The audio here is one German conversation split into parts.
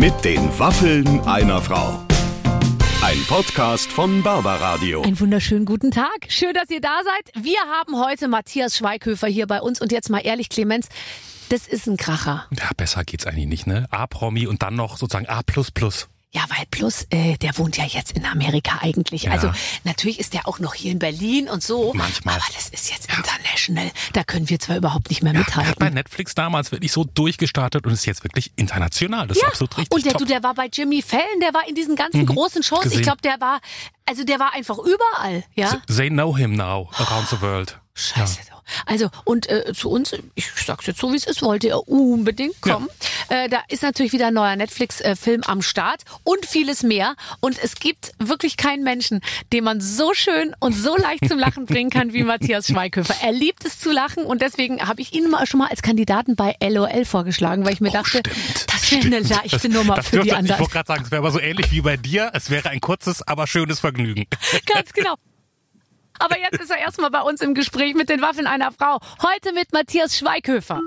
Mit den Waffeln einer Frau. Ein Podcast von Barbaradio. Einen wunderschönen guten Tag. Schön, dass ihr da seid. Wir haben heute Matthias Schweighöfer hier bei uns. Und jetzt mal ehrlich, Clemens, das ist ein Kracher. Ja, besser geht's eigentlich nicht, ne? A-Promi und dann noch sozusagen A++. Ja, weil plus, äh, der wohnt ja jetzt in Amerika eigentlich. Ja. Also natürlich ist der auch noch hier in Berlin und so. Manchmal. Aber das ist jetzt international. Da können wir zwar überhaupt nicht mehr Ja, der hat bei mithalten. Netflix damals wirklich so durchgestartet und ist jetzt wirklich international. Das ist absolut richtig und der, top. Mhm. du, der war bei Jimmy Fallon, der war in diesen ganzen großen Shows. Ich gesehen. glaube, der war, also der war einfach überall, ja. They know him now around the world. Scheiße. Also, und äh, zu uns, ich sag's jetzt so, wie es ist, wollte er unbedingt kommen. Äh, da ist natürlich wieder ein neuer Netflix-Film am Start und vieles mehr. Und es gibt wirklich keinen Menschen, den man so schön und so leicht zum Lachen bringen kann wie Matthias Schweighöfer. Er liebt es zu lachen und deswegen habe ich ihn mal schon mal als Kandidaten bei LOL vorgeschlagen, weil ich mir dachte, stimmt, das wäre eine leichte Nummer das für die dürfte, Ich anderen. wollte gerade sagen, es wäre aber so ähnlich wie bei dir. Es wäre ein kurzes, aber schönes Vergnügen. Ganz genau. Aber jetzt ist er erstmal bei uns im Gespräch mit den Waffen einer Frau. Heute mit Matthias Schweighöfer.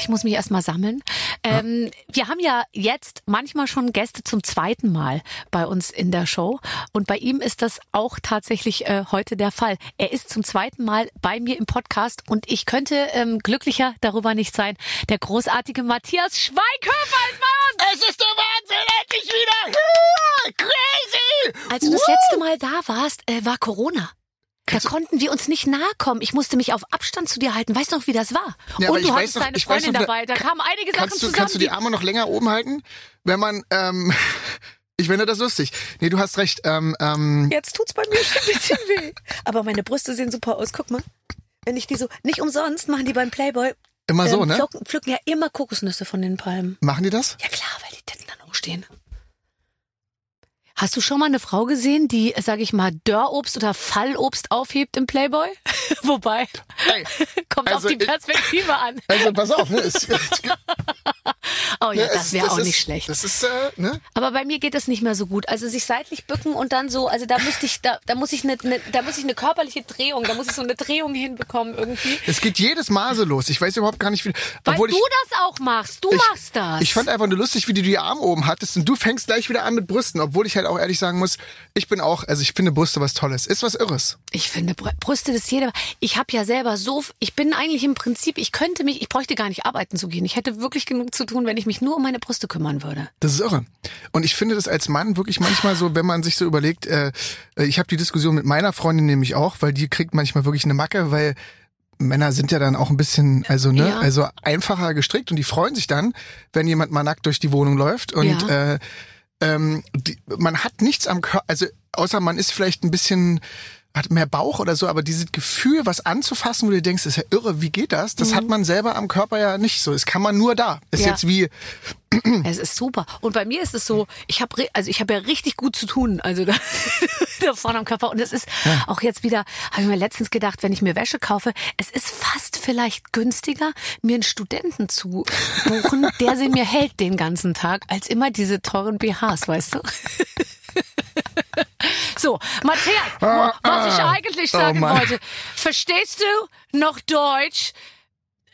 Ich muss mich erstmal sammeln. Ähm, wir haben ja jetzt manchmal schon Gäste zum zweiten Mal bei uns in der Show. Und bei ihm ist das auch tatsächlich äh, heute der Fall. Er ist zum zweiten Mal bei mir im Podcast und ich könnte ähm, glücklicher darüber nicht sein. Der großartige Matthias Schweighöfer ist bei uns. Es ist der Wahnsinn, endlich wieder! Als du das letzte Mal da warst, äh, war Corona. Da konnten wir uns nicht nahe kommen. Ich musste mich auf Abstand zu dir halten. Weißt du noch, wie das war? Ja, Und du hattest noch- deine Freundin noch, dabei. Da kamen einige Sachen Kannst du, zusammen. kannst du die die- Arme noch länger oben halten? Wenn man, ähm, ich finde das lustig. Nee, du hast recht. Ähm, ähm, Jetzt tut's bei mir schon ein bisschen weh. Aber meine Brüste sehen super aus. Guck mal. Wenn ich die so, nicht umsonst machen die beim Playboy, immer so, ähm, ne? pflücken, pflücken ja immer Kokosnüsse von den Palmen. Machen die das? Ja klar, weil die Titten dann hochstehen. Hast du schon mal eine Frau gesehen, die, sag ich mal, Dörrobst oder Fallobst aufhebt im Playboy? Wobei, Ey, kommt Also auf die ich- Perspektive an. also pass auf, ne? Es, Oh ja, ne, das wäre auch ist, nicht schlecht. Das ist, äh, ne? Aber bei mir geht das nicht mehr so gut. Also sich seitlich bücken und dann so, also da müsste ich, da, da muss ich eine, eine, da muss ich eine körperliche Drehung, da muss ich so eine Drehung hinbekommen irgendwie. Es geht jedes Mal so los. Ich weiß überhaupt gar nicht, wie. Weil du ich, das auch machst. Du ich, machst das. Ich fand einfach nur lustig, wie du die Arme oben hattest und du fängst gleich wieder an mit Brüsten, obwohl ich halt auch ehrlich sagen muss, ich bin auch, also ich finde Brüste was Tolles. Ist was Irres. Ich finde Br- Brüste das jeder. Ich habe ja selber so, ich bin eigentlich im Prinzip, ich könnte mich, ich bräuchte gar nicht arbeiten zu gehen. Ich hätte wirklich genug zu tun, wenn ich mich nur um meine Brüste kümmern würde. Das ist irre. Und ich finde das als Mann wirklich manchmal so, wenn man sich so überlegt, äh, ich habe die Diskussion mit meiner Freundin nämlich auch, weil die kriegt manchmal wirklich eine Macke, weil Männer sind ja dann auch ein bisschen, also ne, Ja. also einfacher gestrickt und die freuen sich dann, wenn jemand mal nackt durch die Wohnung läuft und Ja. äh, ähm, die, man hat nichts am Körper, also außer man ist vielleicht ein bisschen hat mehr Bauch oder so, aber dieses Gefühl, was anzufassen, wo du denkst, ist ja irre, wie geht das? Das hat man selber am Körper ja nicht so. Das kann man nur da. Ist Mhm. Ja. jetzt wie, Es ist super. Und bei mir ist es so, ich habe also ich habe ja richtig gut zu tun, also da, da vorne am Körper und es ist auch jetzt wieder habe ich mir letztens gedacht, wenn ich mir Wäsche kaufe, es ist fast vielleicht günstiger mir einen Studenten zu buchen, der sie mir hält den ganzen Tag, als immer diese teuren BHs, weißt du? So, Matthias, wo- was ich eigentlich Oh sagen Mann. wollte. Verstehst du noch Deutsch?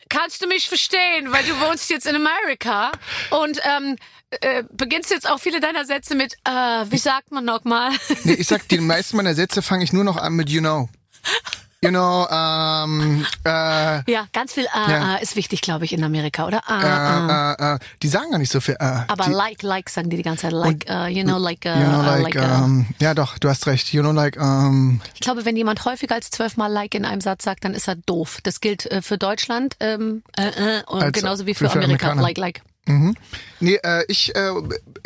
Kannst du mich verstehen, weil du wohnst jetzt in Amerika und ähm, äh, beginnst jetzt auch viele deiner Sätze mit, äh, wie sagt man nochmal? Nee, ich sag, die meisten meiner Sätze fange ich nur noch an mit you know. You know, ähm, äh, ja, ganz viel äh, Ja. äh, ist wichtig, glaube ich, in Amerika, oder? Äh, äh, äh. äh, äh, die sagen gar nicht so viel. Äh, Aber die, like, like sagen die die ganze Zeit, like, uh, you know, like, uh, you know, uh, like, like uh. ähm, ja doch, du hast recht. You know, like, ähm, Ich glaube, wenn jemand häufiger als zwölfmal like in einem Satz sagt, dann ist er doof. Das gilt äh, für Deutschland ähm, äh, äh, und genauso wie für, für Amerika. Amerikaner. Like, like. nee, äh, ich äh,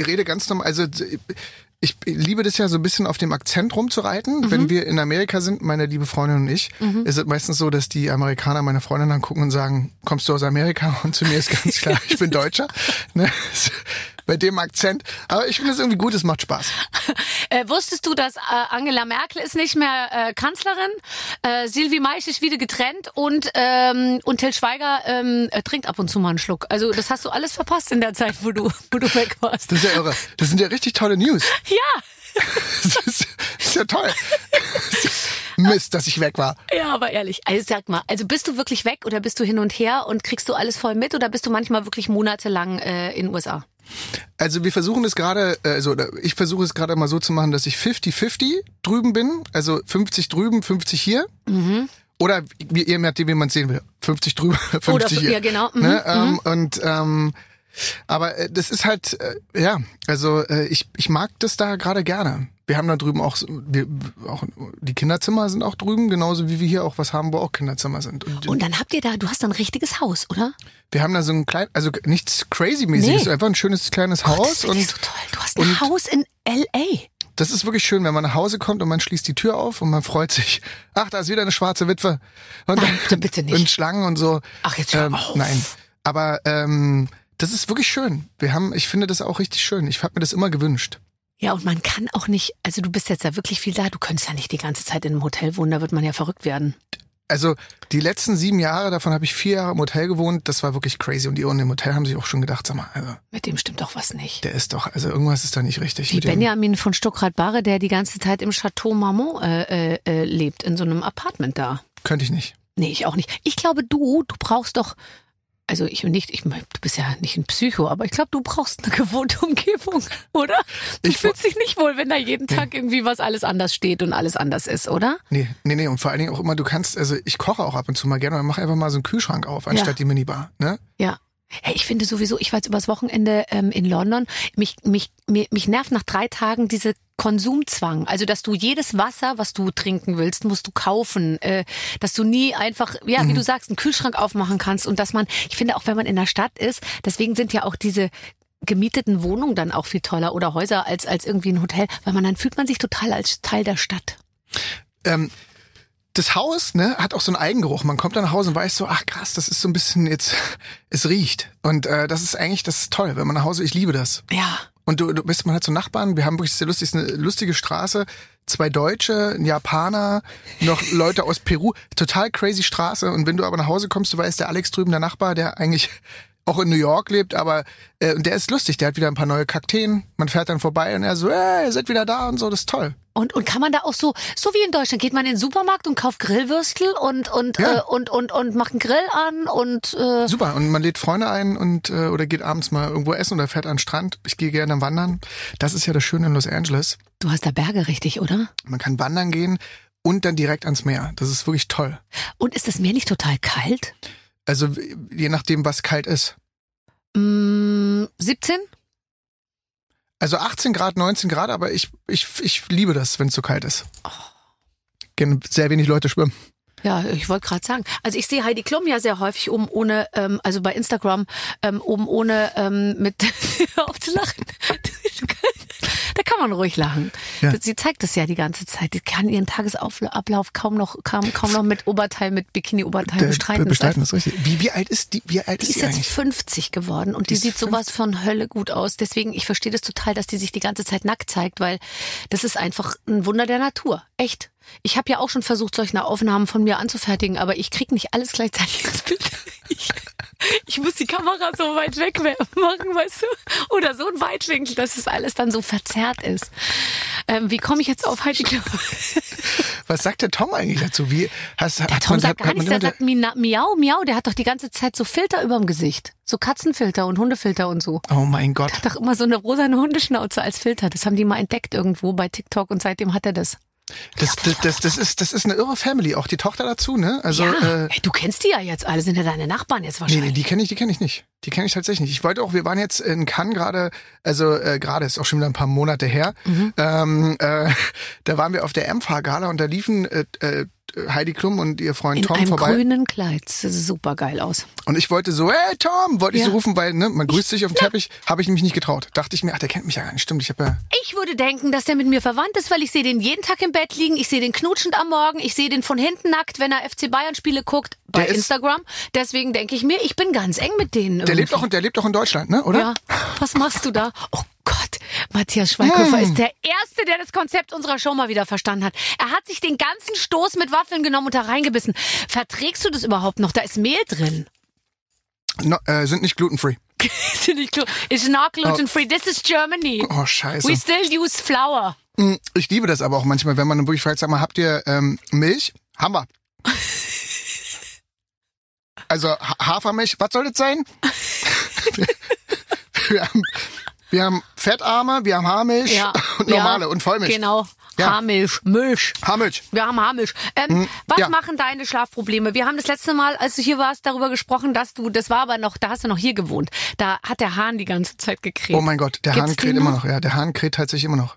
rede ganz normal, also ich liebe das ja so ein bisschen auf dem Akzent rumzureiten. Mhm. Wenn wir in Amerika sind, meine liebe Freundin und ich, ist es meistens so, dass die Amerikaner meine Freundin dann gucken und sagen, kommst du aus Amerika? Und zu mir ist ganz klar, ich bin Deutscher. Ne? Bei dem Akzent. Aber ich finde es irgendwie gut, es macht Spaß. Äh, wusstest du, dass äh, Angela Merkel ist nicht mehr äh, Kanzlerin? Äh, Silvi Maisch ist wieder getrennt und ähm, und Till Schweiger ähm, äh, trinkt ab und zu mal einen Schluck. Also das hast du alles verpasst in der Zeit, wo du wo du weg warst. Das ist ja irre. Das sind ja richtig tolle News. Ja. Das ist, das ist ja toll. Mist, dass ich weg war. Ja, aber ehrlich. Also sag mal, also bist du wirklich weg oder bist du hin und her und kriegst du alles voll mit oder bist du manchmal wirklich monatelang äh, in den USA? Also wir versuchen es gerade, äh, also oder ich versuche es gerade mal so zu machen, dass ich 50-50 drüben bin. Also 50 drüben, 50 hier. Oder wie ihr merkt, wie man es sehen will. 50 drüben, 50 Oder- hier. ja, genau. Mhm, Ne? Ähm, und ähm, aber äh, das ist halt, äh, ja, also äh, ich, ich mag das da gerade gerne. Wir haben da drüben auch, wir, auch, die Kinderzimmer sind auch drüben, genauso wie wir hier auch was haben, wo auch Kinderzimmer sind. Und, Und dann habt ihr da, du hast da ein richtiges Haus, oder? wir haben da so ein klein, also nichts crazy-mäßiges, Nee. einfach ein schönes kleines das Haus und ich so toll. Du hast ein und- Haus in L.A. Das ist wirklich schön, wenn man nach Hause kommt und man schließt die Tür auf und man freut sich. Ach, da ist wieder eine schwarze Witwe. Und, Nein, bitte, bitte nicht. Und Schlangen und so. Ach, jetzt hör ähm, auf. Nein. Aber ähm, das ist wirklich schön. Wir haben, ich finde das auch richtig schön. Ich habe mir das immer gewünscht. Ja, und man kann auch nicht, also du bist jetzt ja wirklich viel da, du könntest ja nicht die ganze Zeit in einem Hotel wohnen, da wird man ja verrückt werden. Also die letzten sieben Jahre, davon habe ich vier Jahre im Hotel gewohnt. Das war wirklich crazy. Und die unten im Hotel haben sich auch schon gedacht, sag mal, also Mit dem stimmt doch was nicht. der ist doch, also irgendwas ist da nicht richtig. Wie. Benjamin von Stuckrad-Barre, der die ganze Zeit im Chateau Marmont äh, äh, äh, lebt, in so einem Apartment da. Könnte ich nicht. Nee, ich auch nicht. Ich glaube, du, du brauchst doch, also ich nicht, ich, du bist ja nicht ein Psycho, aber ich glaube, du brauchst eine gewohnte Umgebung, oder? Du Ich fühlst dich nicht wohl, wenn da jeden Tag irgendwie was alles anders steht und alles anders ist, oder? Nee, nee, nee. Und vor allen Dingen auch immer, du kannst, also ich koche auch ab und zu mal gerne und mach einfach mal so einen Kühlschrank auf, anstatt Ja. die Minibar. Ne? Ja. Hey, ich finde sowieso, ich war jetzt übers Wochenende ähm, in London, mich, mich, mir, mich nervt nach drei Tagen diese Konsumzwang. Also, dass du jedes Wasser, was du trinken willst, musst du kaufen. Äh, dass du nie einfach, ja, wie du sagst, einen Kühlschrank aufmachen kannst und dass man, ich finde auch, wenn man in der Stadt ist, deswegen sind ja auch diese gemieteten Wohnungen dann auch viel toller oder Häuser als, als irgendwie ein Hotel, weil man dann fühlt man sich total als Teil der Stadt. ähm, das Haus ne, hat auch so einen Eigengeruch. Man kommt dann nach Hause und weiß so, ach krass, das ist so ein bisschen jetzt, es riecht. Und äh, das ist eigentlich, das ist toll, wenn man nach Hause, ich liebe das. Ja. Und du, du bist, man hat so Nachbarn, wir haben wirklich sehr lustig, eine lustige Straße, zwei Deutsche, ein Japaner, noch Leute aus Peru, total crazy Straße. Und wenn du aber nach Hause kommst, du weißt, der Alex drüben, der Nachbar, der eigentlich auch in New York lebt, aber äh, und der ist lustig, der hat wieder ein paar neue Kakteen. Man fährt dann vorbei und er so, äh, ihr seid wieder da und so, das ist toll. Und, und kann man da auch so, so wie in Deutschland, geht man in den Supermarkt und kauft Grillwürstel und, und, Ja. äh, und, und, und macht einen Grill an und äh, Super. Und man lädt Freunde ein und äh, oder geht abends mal irgendwo essen oder fährt an den Strand. Ich gehe gerne wandern. Das ist ja das Schöne in Los Angeles. du hast da Berge richtig, oder? Man kann wandern gehen und dann direkt ans Meer. Das ist wirklich toll. Und ist das Meer nicht total kalt? Also je nachdem, was kalt ist. Mm, 17? Also 18 Grad, 19 Grad, aber ich, ich, ich liebe das, wenn es so kalt ist. Gehen sehr wenig Leute schwimmen. Ja, ich wollte gerade sagen. Also ich sehe Heidi Klum ja sehr häufig oben ohne, ähm, also bei Instagram, ähm, oben ohne ähm, mit Hör auf zu lachen. Da kann man ruhig lachen. Ja. Sie zeigt es ja die ganze Zeit. Die kann ihren Tagesablauf kaum noch, kaum, kaum noch mit Oberteil, mit Bikini-Oberteil bestreiten. Bestreiten ist richtig. Wie, wie alt ist die? Wie alt Die ist ist die jetzt eigentlich? 50 geworden und die, Die sieht sowas von Hölle gut aus. Deswegen, ich verstehe das total, dass die sich die ganze Zeit nackt zeigt, weil das ist einfach ein Wunder der Natur. Echt. Ich habe ja auch schon versucht, solche Aufnahmen von mir anzufertigen, aber ich krieg nicht alles gleichzeitig ins Bild. Ich, ich muss die Kamera so weit weg machen, weißt du? Oder so ein Weitwinkel, dass es alles dann so verzerrt ist. Ähm, wie komme ich jetzt auf Heidi Klum? Was sagt der Tom eigentlich dazu? Wie, hast, Der hat Tom man, sagt hat, gar nichts, der sagt miau, miau. Der hat doch die ganze Zeit so Filter überm Gesicht. So Katzenfilter und Hundefilter und so. Oh mein Gott. hat doch immer so eine rosane Hundeschnauze als Filter. Das haben die mal entdeckt irgendwo bei TikTok und seitdem hat er das. Das, das, das, das, ist, das ist eine irre Family. Auch die Tochter dazu, ne? Also, ja, äh, Ey, du kennst die ja jetzt alle, sind ja deine Nachbarn jetzt Nee, wahrscheinlich. nee, die kenne ich, die kenne ich nicht. Die kenne ich tatsächlich nicht. Ich wollte auch, wir waren jetzt in Cannes gerade, also äh, gerade ist auch schon wieder ein paar Monate her. Mhm. Ähm, äh, da waren wir auf der MV-Gala und da liefen äh, äh, Heidi Klum und ihr Freund In Tom einem vorbei. grünen Kleid. Das sieht super geil aus. Und ich wollte so, hey Tom, wollte ich Ja. so rufen, weil ne, man grüßt sich auf dem Teppich, habe ich mich nicht getraut. Dachte ich mir, ach, der kennt mich ja gar nicht. Stimmt, ich habe ja Ich würde denken, dass der mit mir verwandt ist, weil ich sehe den jeden Tag im Bett liegen, ich sehe den knutschend am Morgen, ich sehe den von hinten nackt, wenn er FC Bayern Spiele guckt bei Der ist- Instagram. Deswegen denke ich mir, ich bin ganz eng mit denen. Der lebt auch, der lebt auch in Deutschland, ne? Oder? Ja. Was machst du da? Oh Gott, Matthias Schweighöfer Hm. ist der Erste, der das Konzept unserer Show mal wieder verstanden hat. Er hat sich den ganzen Stoß mit Waffeln genommen und da reingebissen. Verträgst du das überhaupt noch? Da ist Mehl drin. No, äh, sind nicht glutenfree. Ist nicht klar. It's not gluten free. This is Germany. Oh, scheiße. We still use flour. Mm, Ich liebe das aber auch manchmal, wenn man dann wirklich fragt, sag mal, habt ihr ähm, Milch? Haben wir. Also Ha- Hafermilch, was soll das sein? wir, haben, wir haben Fettarme, wir haben Haarmilch Ja. und normale ja, und Vollmilch. Genau. Ja. Haarmilch. Milch. Haarmilch. Wir haben Haarmilch. Ähm, was ja. machen deine Schlafprobleme? Wir haben das letzte Mal, als du hier warst, darüber gesprochen, dass du, das war aber noch, da hast du noch hier gewohnt. Da hat der Hahn die ganze Zeit gekräht. Oh mein Gott, der Gibt's Hahn kräht immer noch? noch. Ja, der Hahn kräht tatsächlich immer noch.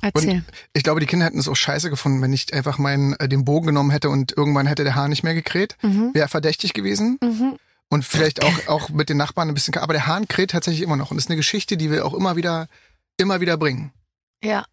Erzähl. Und ich glaube, die Kinder hätten es auch scheiße gefunden, wenn ich einfach meinen äh, den Bogen genommen hätte und irgendwann hätte der Hahn nicht mehr gekräht. Mhm. Wäre verdächtig gewesen. Und vielleicht auch, auch mit den Nachbarn ein bisschen. Aber der Hahn kräht tatsächlich immer noch. Und das ist eine Geschichte, die wir auch immer wieder, immer wieder bringen. Ja.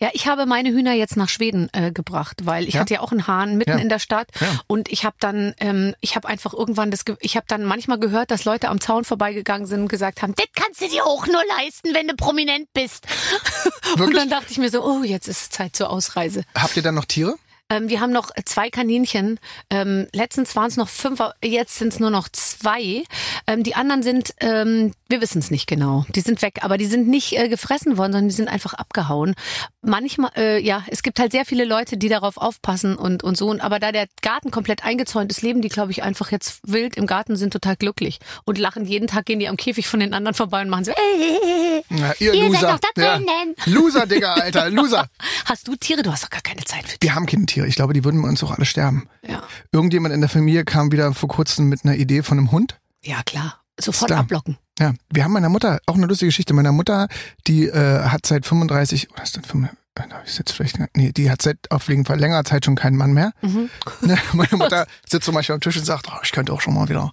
Ja, ich habe meine Hühner jetzt nach Schweden äh, gebracht, weil ich Ja? hatte ja auch einen Hahn mitten Ja. in der Stadt Ja. und ich habe dann, ähm, ich habe einfach irgendwann das, ich habe dann manchmal gehört, dass Leute am Zaun vorbeigegangen sind und gesagt haben, das kannst du dir auch nur leisten, wenn du prominent bist. Und Wirklich? dann dachte ich mir so, oh, jetzt ist es Zeit zur Ausreise. Habt ihr dann noch Tiere? Ähm, wir haben noch zwei Kaninchen. Ähm, letztens waren es noch fünf, jetzt sind es nur noch zwei. Ähm, die anderen sind, ähm, wir wissen es nicht genau. Die sind weg, aber die sind nicht äh, gefressen worden, sondern die sind einfach abgehauen. Manchmal, äh, ja, es gibt halt sehr viele Leute, die darauf aufpassen und, und so. Und, aber da der Garten komplett eingezäunt ist, leben die, glaube ich, einfach jetzt wild im Garten, sind total glücklich und lachen jeden Tag, gehen die am Käfig von den anderen vorbei und machen so, äh, Na, ihr Ihr Loser. seid doch da drinnen. Loser, Digga, Alter, Loser. hast du Tiere? Du hast doch gar keine Zeit für Wir haben keine Tiere. Ich glaube, die würden bei uns auch alle sterben. Ja, Irgendjemand in der Familie kam wieder vor kurzem mit einer Idee von einem Hund. ja klar. Sofort Klar. ablocken. Ja, wir haben meiner Mutter, auch eine lustige Geschichte, meiner Mutter, die äh, hat seit 35, oder ist das 35, hab ich jetzt vielleicht, nee, die hat seit auf jeden Fall längerer Zeit schon keinen Mann mehr. Mhm. Ne, meine Mutter sitzt zum Beispiel am Tisch und sagt, oh, ich könnte auch schon mal wieder.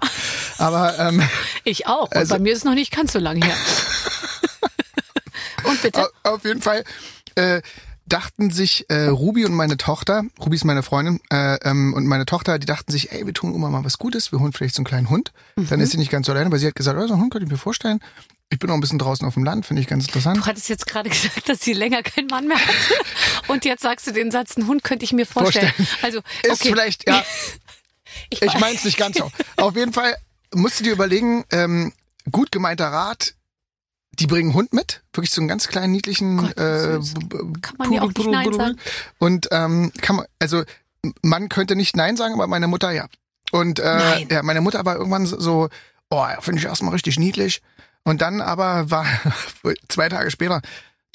Aber ähm, Ich auch. Und Also- bei mir ist es noch nicht ganz so lange her. Und bitte? au- auf jeden Fall äh, dachten sich äh, Ruby und meine Tochter, Ruby ist meine Freundin, äh, ähm, und meine Tochter, die dachten sich, ey, wir tun immer mal was Gutes, wir holen vielleicht so einen kleinen Hund. Dann ist sie nicht ganz so alleine, weil sie hat gesagt, oh, so einen Hund könnte ich mir vorstellen. Ich bin auch ein bisschen draußen auf dem Land, finde ich ganz interessant. Du hattest jetzt gerade gesagt, dass sie länger keinen Mann mehr hatte. Und jetzt sagst du den Satz, einen Hund könnte ich mir vorstellen. Also, Ist okay. vielleicht, ja, ich, Ich meine es nicht ganz so. Auf jeden Fall musst du dir überlegen, ähm, gut gemeinter Rat, die bringen einen Hund mit, wirklich so einen ganz kleinen, niedlichen Gott, äh, Kann man ja auch nicht Nein sagen. Und ähm, kann man, also man könnte nicht Nein sagen, aber meine Mutter ja. Und äh, Nein. ja, meine Mutter war irgendwann so- so, oh, finde ich erstmal richtig niedlich. Und dann aber war zwei Tage später,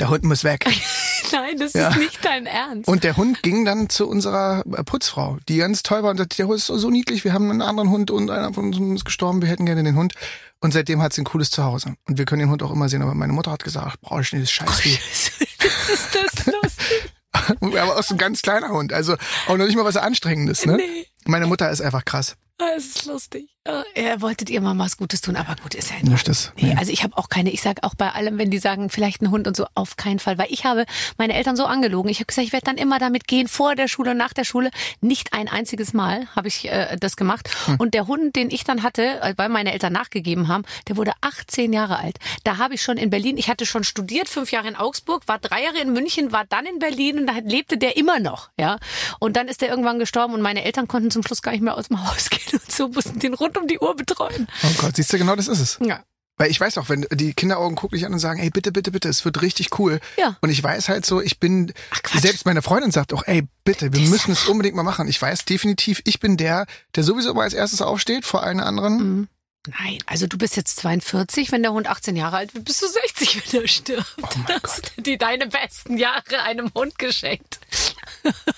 der Hund muss weg. Nein, das Ja. ist nicht dein Ernst. Und der Hund ging dann zu unserer äh, Putzfrau, die ganz toll war und sagte, der Hund ist so, niedlich, wir haben einen anderen Hund und einer von uns ist gestorben, wir hätten gerne den Hund. Und seitdem hat sie ein cooles Zuhause. Und wir können den Hund auch immer sehen, aber meine Mutter hat gesagt, brauche ich nicht, das ist Scheißvieh. ist das lustig? aber auch so ein ganz kleiner Hund, also auch noch nicht mal was Anstrengendes, ne? Nee. Meine Mutter ist einfach krass. Ah, Es ist lustig. Ah, Er wolltet ihr mal was Gutes tun, aber gut, ist ja Nicht das. Nee, Nee. also ich habe auch keine, ich sag auch bei allem, wenn die sagen, vielleicht ein Hund und so, auf keinen Fall. Weil ich habe meine Eltern so angelogen. Ich habe gesagt, ich werde dann immer damit gehen, vor der Schule und nach der Schule. Nicht ein einziges Mal habe ich äh, das gemacht. Hm. Und der Hund, den ich dann hatte, äh, weil meine Eltern nachgegeben haben, der wurde 18 Jahre alt. Da habe ich schon in Berlin, ich hatte schon studiert, fünf Jahre in Augsburg, war drei Jahre in München, war dann in Berlin und da lebte der immer noch. ja. Und dann ist der irgendwann gestorben und meine Eltern konnten zum Schluss gar nicht mehr aus dem Haus gehen und so mussten den rund um die Uhr betreuen. Oh Gott, siehst du, genau das ist es. Ja. Weil ich weiß auch, wenn die Kinderaugen gucken dich an und sagen, ey, bitte, bitte, bitte, es wird richtig cool. Ja. Und ich weiß halt so, ich bin, Ach, selbst meine Freundin sagt auch, ey, bitte, wir Das- müssen es unbedingt mal machen. Ich weiß definitiv, ich bin der, der sowieso immer als erstes aufsteht vor allen anderen. Mhm. Nein, also du bist jetzt 42, wenn der Hund 18 Jahre alt wird, bist du 60, wenn er stirbt. Oh Hast du die deine besten Jahre einem Hund geschenkt.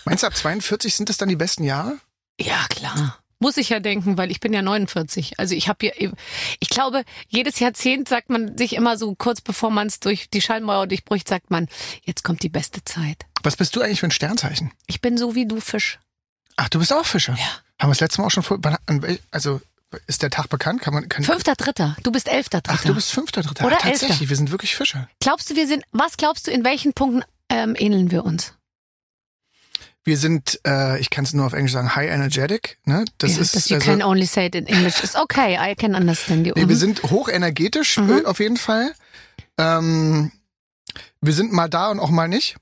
Meinst du, ab 42 sind das dann die besten Jahre? Ja, klar. Muss ich ja denken, weil ich bin ja 49. Also ich habe hier, ich glaube, jedes Jahrzehnt sagt man sich immer so kurz bevor man es durch die Schallmauer durchbricht, sagt man, jetzt kommt die beste Zeit. Was bist du eigentlich für ein Sternzeichen? Ich bin so wie du Fisch. Ach, du bist auch Fischer. Ja. Haben wir das letzte Mal auch schon vor, also, ist der Tag bekannt? Kann man, kann, Fünfter Dritter. Du bist elfter Dritter. Ach, du bist fünfter, dritter. Oder Ach, tatsächlich, elfter. wir sind wirklich Fischer. glaubst du, wir sind, was glaubst du, in welchen Punkten ähm, ähneln wir uns? Wir sind, äh, ich kann es nur auf Englisch sagen, high energetic. Ne? Das ja, ist, dass you also, can only say it in English. It's okay, I can understand you. Nee, wir Mhm. sind hochenergetisch Mhm. äh, auf jeden Fall. Ähm, wir sind mal da und auch mal nicht.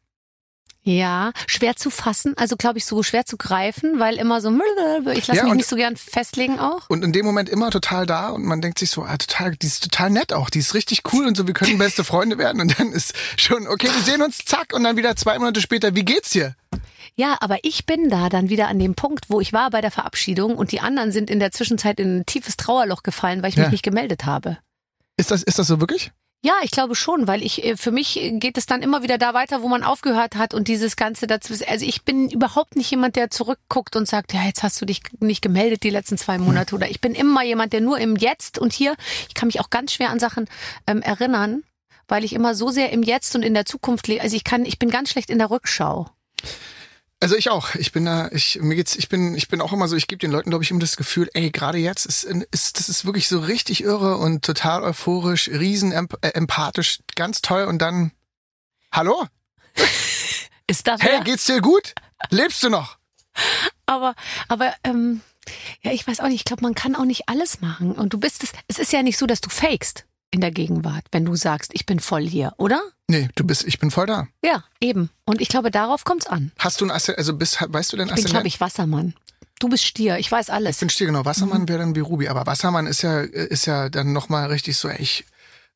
Ja, schwer zu fassen, also glaube ich so schwer zu greifen, weil immer so, ich lasse Ja, mich und- nicht so gern festlegen auch. Und in dem Moment immer total da und man denkt sich so, ah, total, die ist total nett auch, die ist richtig cool und so, wir können beste Freunde werden und dann ist schon, okay, wir sehen uns, zack, und dann wieder zwei Monate später, wie geht's dir? Ja, aber ich bin da dann wieder an dem Punkt, wo ich war bei der Verabschiedung und die anderen sind in der Zwischenzeit in ein tiefes Trauerloch gefallen, weil ich Ja. mich nicht gemeldet habe. Ist das, ist das so wirklich? Ja, ich glaube schon, weil ich äh, für mich geht es dann immer wieder da weiter, wo man aufgehört hat und dieses ganze dazwischen. Also ich bin überhaupt nicht jemand, der zurückguckt und sagt, ja, jetzt hast du dich nicht gemeldet die letzten zwei Monate oder ich bin immer jemand, der nur im Jetzt und hier. Ich kann mich auch ganz schwer an Sachen ähm, erinnern, weil ich immer so sehr im Jetzt und in der Zukunft lebe. Also ich kann, ich bin ganz schlecht in der Rückschau. Also ich auch. Ich bin da, ich mir geht's, ich bin, ich bin auch immer so. Ich gebe den Leuten, glaube ich, immer das Gefühl, ey, gerade jetzt ist, ist, das ist wirklich so richtig irre und total euphorisch, riesen emp äh, empathisch, ganz toll. Und dann, hallo, Ist da hey, geht's dir gut? Lebst du noch? Aber, aber, ähm, ja, ich weiß auch nicht, ich glaube, man kann auch nicht alles machen. Und du bist es, es ist ja nicht so, dass du fakest in der Gegenwart, wenn du sagst, ich bin voll hier, oder? Nee, du bist, ich bin voll da. Ja, eben. Und ich glaube, darauf kommt's an. Hast du ein Aszendent, also bist, weißt du denn Ich bin, glaube Aszendent? ich, Wassermann. Du bist Stier, ich weiß Ich alles. bin Stier, genau. Wassermann wäre dann wie Ruby. Aber Wassermann ist ja, ist ja dann nochmal richtig so, ey, ich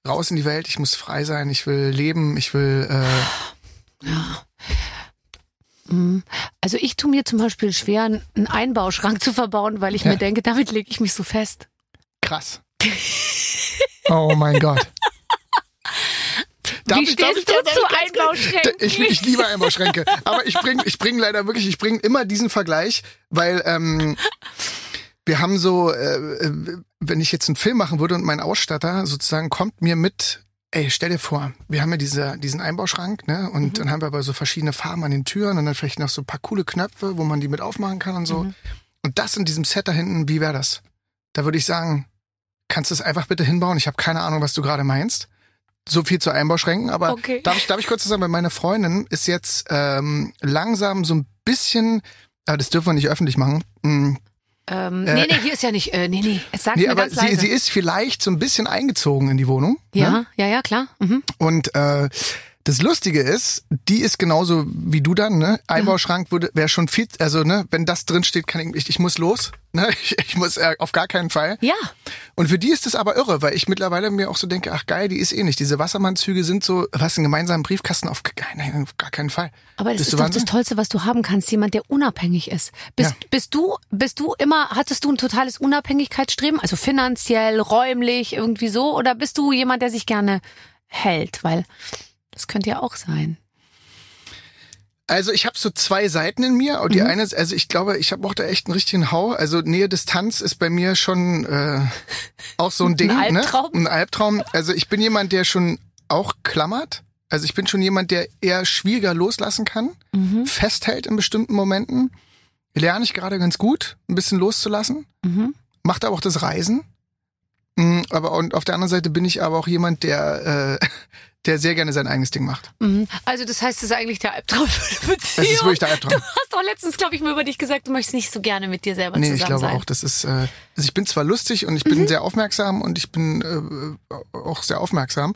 raus in die Welt, ich muss frei sein, ich will leben, ich will, äh, Mhm. Also ich tue mir zum Beispiel schwer, einen Einbauschrank zu verbauen, weil ich Ja. mir denke, damit lege ich mich so fest. krass. Oh mein Gott. Darf Wie ich- darf ich- du darf ich Einbauschränken? Ich, ich liebe Einbauschränke. Aber ich bring, ich bring leider wirklich, ich bring immer diesen Vergleich, weil ähm, wir haben so, äh, äh, wenn ich jetzt einen Film machen würde und mein Ausstatter sozusagen kommt mir mit, ey, stell dir vor, wir haben ja diese, diesen Einbauschrank, ne? Und Mhm. dann haben wir aber so verschiedene Farben an den Türen und dann vielleicht noch so ein paar coole Knöpfe, wo man die mit aufmachen kann und so. Mhm. Und das in diesem Set da hinten, wie wäre das? Da würde ich sagen, kannst du es einfach bitte hinbauen? Ich habe keine Ahnung, was du gerade meinst. So viel zu Einbauschränken, aber Okay. darf, ich, darf ich kurz sagen, weil meine Freundin ist jetzt ähm, langsam so ein bisschen, aber das dürfen wir nicht öffentlich machen. Mm, Ähm, Äh, nee, nee, hier ist ja nicht, äh, nee, nee, es sagt nee, mir aber ganz sie, leise. sie ist vielleicht so ein bisschen eingezogen in die Wohnung. ja, Ne? ja, ja, klar. Mhm. Und äh, das Lustige ist, die ist genauso wie du dann, ne? Einbauschrank würde wäre schon viel, also ne, wenn das drin steht, kann ich, ich, ich muss los, ne? Ich, ich muss äh, auf gar keinen Fall. Ja, Und für die ist es aber irre, weil ich mittlerweile mir auch so denke, ach geil, die ist eh nicht. Diese Wassermannzüge sind so, was einen gemeinsamen Briefkasten auf, nein, auf gar keinen Fall. aber das Bist ist doch Wahnsinn? das Tollste, was du haben kannst, jemand, der unabhängig ist. Bist, Ja. bist du, bist du immer, hattest du ein totales Unabhängigkeitsstreben, also finanziell, räumlich, irgendwie so, oder bist du jemand, der sich gerne hält? Weil das könnte ja auch sein. Also ich habe so zwei Seiten in mir. Und die Mhm. eine ist, also ich glaube, ich habe auch da echt einen richtigen Hau. Also Nähe Distanz ist bei mir schon äh, auch so ein Ding. Albtraum? Ne? Ein Albtraum. Also ich bin jemand, der schon auch klammert. Also ich bin schon jemand, der eher schwieriger loslassen kann, Mhm. festhält in bestimmten Momenten. Lerne ich gerade ganz gut, ein bisschen loszulassen. Mhm. Macht aber auch das Reisen. Mm, Aber und auf der anderen Seite bin ich aber auch jemand, der, äh, der sehr gerne sein eigenes Ding macht. Mhm. Also das heißt, das ist eigentlich der Albtraum für eine Beziehung. Das ist wirklich der Albtraum. Du hast doch letztens, glaube ich, mal über dich gesagt, du möchtest nicht so gerne mit dir selber Nee, zusammen ich glaube sein. auch, das ist, äh, also ich bin zwar lustig und ich bin sehr aufmerksam und ich bin äh, auch sehr aufmerksam,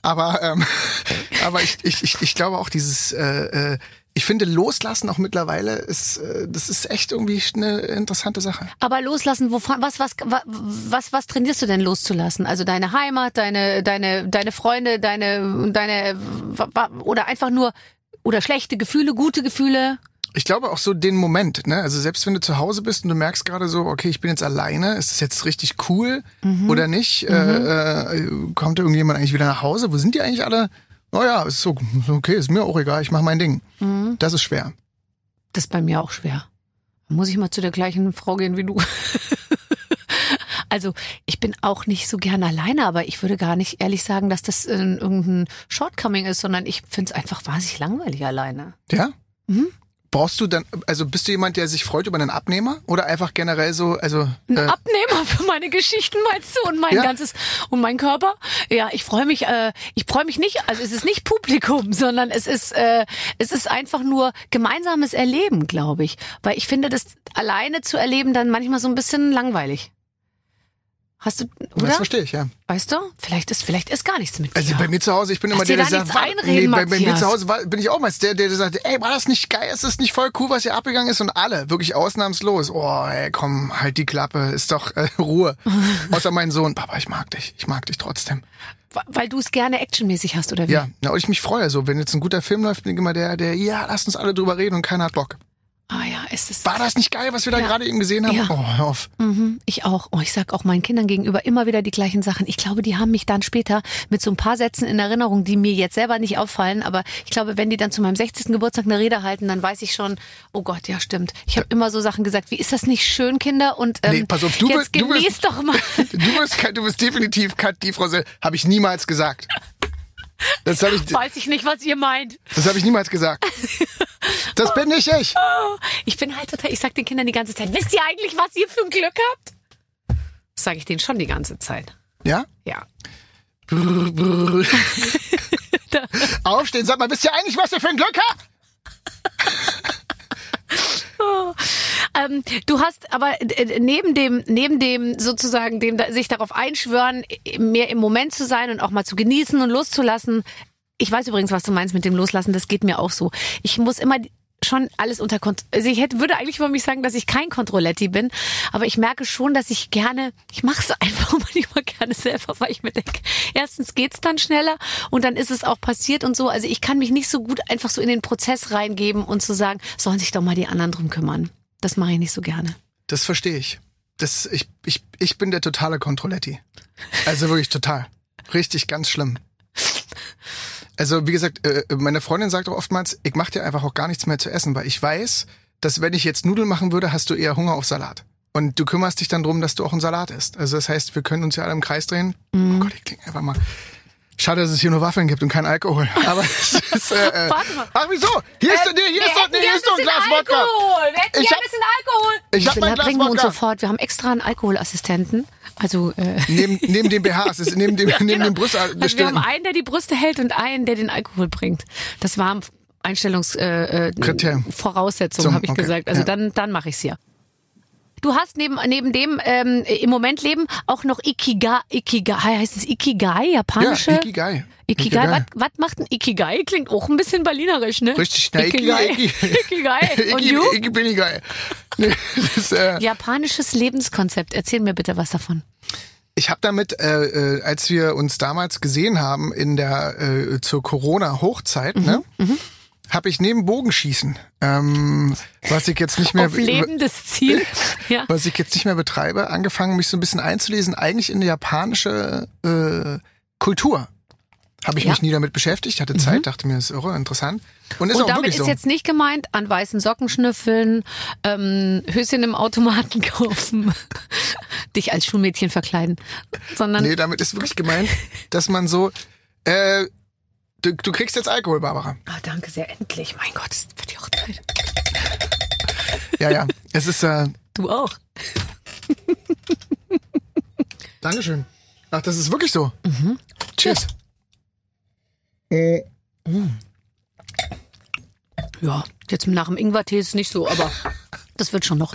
aber ähm, aber ich, ich, ich, ich glaube auch dieses, äh, äh, ich finde Loslassen auch mittlerweile ist, äh, das ist echt irgendwie eine interessante Sache. Aber loslassen, wovon, was, was, wa- was, was trainierst du denn loszulassen? Also deine Heimat, deine, deine, deine Freunde, deine, deine, oder einfach nur, oder schlechte Gefühle, gute Gefühle? Ich glaube auch so den Moment, ne? Also selbst wenn du zu Hause bist und du merkst gerade so, okay, ich bin jetzt alleine, ist das jetzt richtig cool oder nicht? Äh, äh, kommt da irgendjemand eigentlich wieder nach Hause? Wo sind die eigentlich alle? Naja, ist so, okay, ist mir auch egal, ich mache mein Ding. Das ist schwer. Das ist bei mir auch schwer. Muss ich mal zu der gleichen Frau gehen wie du? Also ich bin auch nicht so gern alleine, aber ich würde gar nicht ehrlich sagen, dass das äh, irgendein Shortcoming ist, sondern ich finde es einfach wahnsinnig langweilig alleine. Ja? Mhm. Brauchst du dann, also bist du jemand, der sich freut über einen Abnehmer oder einfach generell so, also Ein äh, Abnehmer für meine Geschichten meinst du und mein Ja. ganzes und mein Körper? Ja, ich freue mich. Äh, ich freue mich nicht. Also es ist nicht Publikum, sondern es ist äh, es ist einfach nur gemeinsames Erleben, glaube ich. Weil ich finde, das alleine zu erleben dann manchmal so ein bisschen langweilig. Hast du, Das oder? verstehe ich, ja. Weißt du? Vielleicht ist, vielleicht ist gar nichts mit Also dir. bei mir zu Hause, ich bin immer Lass der, der sagt, einreden, bei, bei mir zu Hause war, bin ich auch meist der, der, der sagt, ey, war das nicht geil? Ist das nicht voll cool, was hier abgegangen ist? Und alle, wirklich ausnahmslos. Oh, ey, komm, halt die Klappe, ist doch äh, Ruhe. Außer mein Sohn, Papa, ich mag dich, ich mag dich trotzdem. Weil du es gerne actionmäßig hast, oder wie? Ja, na, und ich mich freue so, wenn jetzt ein guter Film läuft, bin ich immer der, der, ja, lass uns alle drüber reden und keiner hat Bock. Ah ja, ist es. War das nicht geil, was wir da Ja. gerade eben gesehen haben? Ja. Oh, hör auf. Mhm, ich auch. Oh, ich sag auch meinen Kindern gegenüber immer wieder die gleichen Sachen. Ich glaube, die haben mich dann später mit so ein paar Sätzen in Erinnerung, die mir jetzt selber nicht auffallen. Aber ich glaube, wenn die dann zu meinem 60. Geburtstag eine Rede halten, dann weiß ich schon, oh Gott, ja stimmt. Ich habe immer so Sachen gesagt, wie ist das nicht schön, Kinder? Und ähm, Nee, pass auf, du jetzt bist- du bist- genieß doch mal. Du bist, du bist definitiv Kat, die Frau habe ich niemals gesagt. Das ich, weiß ich nicht, was ihr meint. das habe ich niemals gesagt. Das bin nicht ich. Ich bin halt total, ich sag den Kindern die ganze Zeit, wisst ihr eigentlich, was ihr für ein Glück habt? Das sage ich denen schon die ganze Zeit. Ja? Ja. Brrr, brrr. Aufstehen, sag mal, wisst ihr eigentlich, was ihr für ein Glück habt? Ähm, du hast aber äh, neben dem, neben dem sozusagen, dem sich darauf einschwören, mehr im Moment zu sein und auch mal zu genießen und loszulassen. Ich weiß übrigens, was du meinst mit dem Loslassen. Das geht mir auch so. Ich muss immer schon alles unter Kontrolle. Also ich hätte, würde eigentlich über mich sagen, dass ich kein Kontrolletti bin, aber ich merke schon, dass ich gerne, ich mache es einfach manchmal gerne selber, weil ich mir denke, erstens geht's dann schneller und dann ist es auch passiert und so. Also ich kann mich nicht so gut einfach so in den Prozess reingeben und zu sagen, sollen sich doch mal die anderen drum kümmern. Das mache ich nicht so gerne. Das verstehe ich. Das, ich, ich, ich bin der totale Kontrolletti. Also wirklich total. Richtig, ganz schlimm. Also wie gesagt, äh, meine Freundin sagt auch oftmals, ich mache dir einfach auch gar nichts mehr zu essen, weil ich weiß, dass wenn ich jetzt Nudeln machen würde, hast du eher Hunger auf Salat. Und du kümmerst dich dann drum, dass du auch einen Salat isst. Also das heißt, wir können uns ja alle im Kreis drehen. Mhm. Oh Gott, ich klinge einfach mal. Schade, dass es hier nur Waffeln gibt und kein Alkohol. Aber es ist. Äh, äh, Warte mal. Ach wieso? Hier ist, nee, hier ist doch, nee, hier ist doch ein Glas Wodka. Alkohol. Wir hätten Ich ja hab- ein bisschen Alkohol. Ich hab mein Glas bringen wir uns sofort. Wir haben extra einen Alkoholassistenten. Also, äh, Neben, neben dem BH, es ist neben dem, neben dem Brust also wir haben einen, der die Brüste hält und einen, der den Alkohol bringt. Das war Einstellungs äh, äh, habe ich okay, gesagt. Also ja. dann, dann mache ich's ja. Du hast neben, neben dem ähm, im Moment leben auch noch Ikigai, Ikigai, heißt es Ikigai, japanische? Ja, Ikigai. Ikigai, Ikigai. was was macht ein Ikigai? Klingt auch ein bisschen berlinerisch, ne? Richtig, na, Iki, Ikigai. Iki. Ikigai. Und Iki, du? Iki bin geil. Nee, das, äh, Japanisches Lebenskonzept. Erzähl mir bitte was davon. Ich habe damit, äh, äh, als wir uns damals gesehen haben in der äh, zur Corona-Hochzeit, ne, Mhm, habe ich neben Bogenschießen, ähm, was ich jetzt nicht mehr Auf lebendes Ziel. Ja. was ich jetzt nicht mehr betreibe, angefangen, mich so ein bisschen einzulesen, eigentlich in die japanische äh, Kultur. Habe ich Ja. Mhm. mich nie damit beschäftigt, hatte Zeit, dachte mir, das ist irre interessant. Und ist Und auch damit wirklich ist so. jetzt nicht gemeint, an weißen Socken schnüffeln, ähm, Höschen im Automaten kaufen, dich als Schulmädchen verkleiden, sondern Nee, damit ist wirklich gemeint, dass man so, äh, du, du kriegst jetzt Alkohol, Barbara. Ah, danke sehr, endlich. Mein Gott, es wird die Hochzeit. Ja, ja. Es ist, äh, Du auch. Dankeschön. Ach, das ist wirklich so. Mhm. Cheers. Ja, jetzt nach dem Ingwertee ist es nicht so, aber das wird schon noch.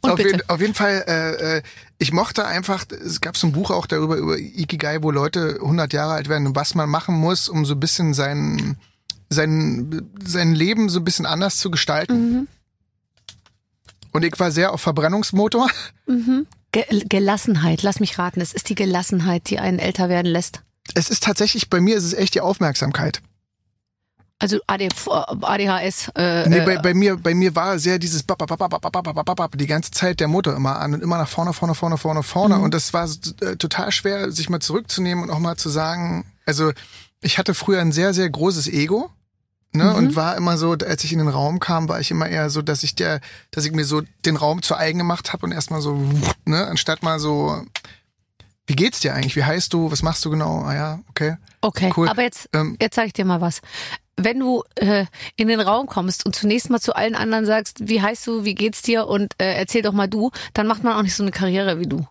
Und Auf bitte. jeden, auf jeden Fall, äh, äh, ich mochte einfach, es gab so ein Buch auch darüber, über Ikigai, wo Leute 100 Jahre alt werden und was man machen muss, um so ein bisschen sein, sein, sein Leben so ein bisschen anders zu gestalten. Mhm. Und ich war sehr auf Verbrennungsmotor. Ge Gelassenheit, lass mich raten, es ist die Gelassenheit, die einen älter werden lässt. Es ist tatsächlich, bei mir ist es echt die Aufmerksamkeit. Also ADHS. Äh, nee, bei, bei, mir, bei mir war sehr dieses bap, die ganze Zeit der Motor immer an und immer nach vorne, vorne, vorne, vorne, vorne. Mhm. Und das war äh, total schwer, sich mal zurückzunehmen und auch mal zu sagen, also ich hatte früher ein sehr, sehr großes Ego. Ne, mhm. und war immer so, als ich in den Raum kam, war ich immer eher so, dass ich der, dass ich mir so den Raum zu eigen gemacht habe und erstmal so, ne, anstatt mal so, wie geht's dir eigentlich? Wie heißt du? Was machst du genau? Ah ja, okay. Okay, cool. aber jetzt, ähm, jetzt sage ich dir mal was. Wenn du äh, in den Raum kommst und zunächst mal zu allen anderen sagst, wie heißt du, wie geht's dir und äh, erzähl doch mal du, dann macht man auch nicht so eine Karriere wie du.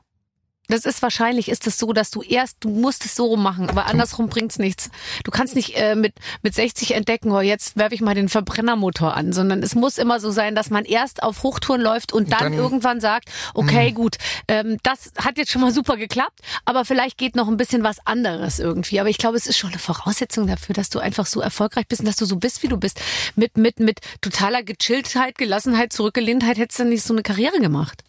Das ist wahrscheinlich, ist es so, dass du erst, du musst es so rum machen, aber andersrum bringt's nichts. Du kannst nicht äh, mit, mit 60 entdecken, oh, jetzt werfe ich mal den Verbrennermotor an, sondern es muss immer so sein, dass man erst auf Hochtouren läuft und dann, dann- irgendwann sagt, okay, gut, ähm, das hat jetzt schon mal super geklappt, aber vielleicht geht noch ein bisschen was anderes irgendwie. Aber ich glaube, es ist schon eine Voraussetzung dafür, dass du einfach so erfolgreich bist und dass du so bist, wie du bist. Mit, mit, mit totaler Gechilltheit, Gelassenheit, Zurückgelehntheit hättest du nicht so eine Karriere gemacht.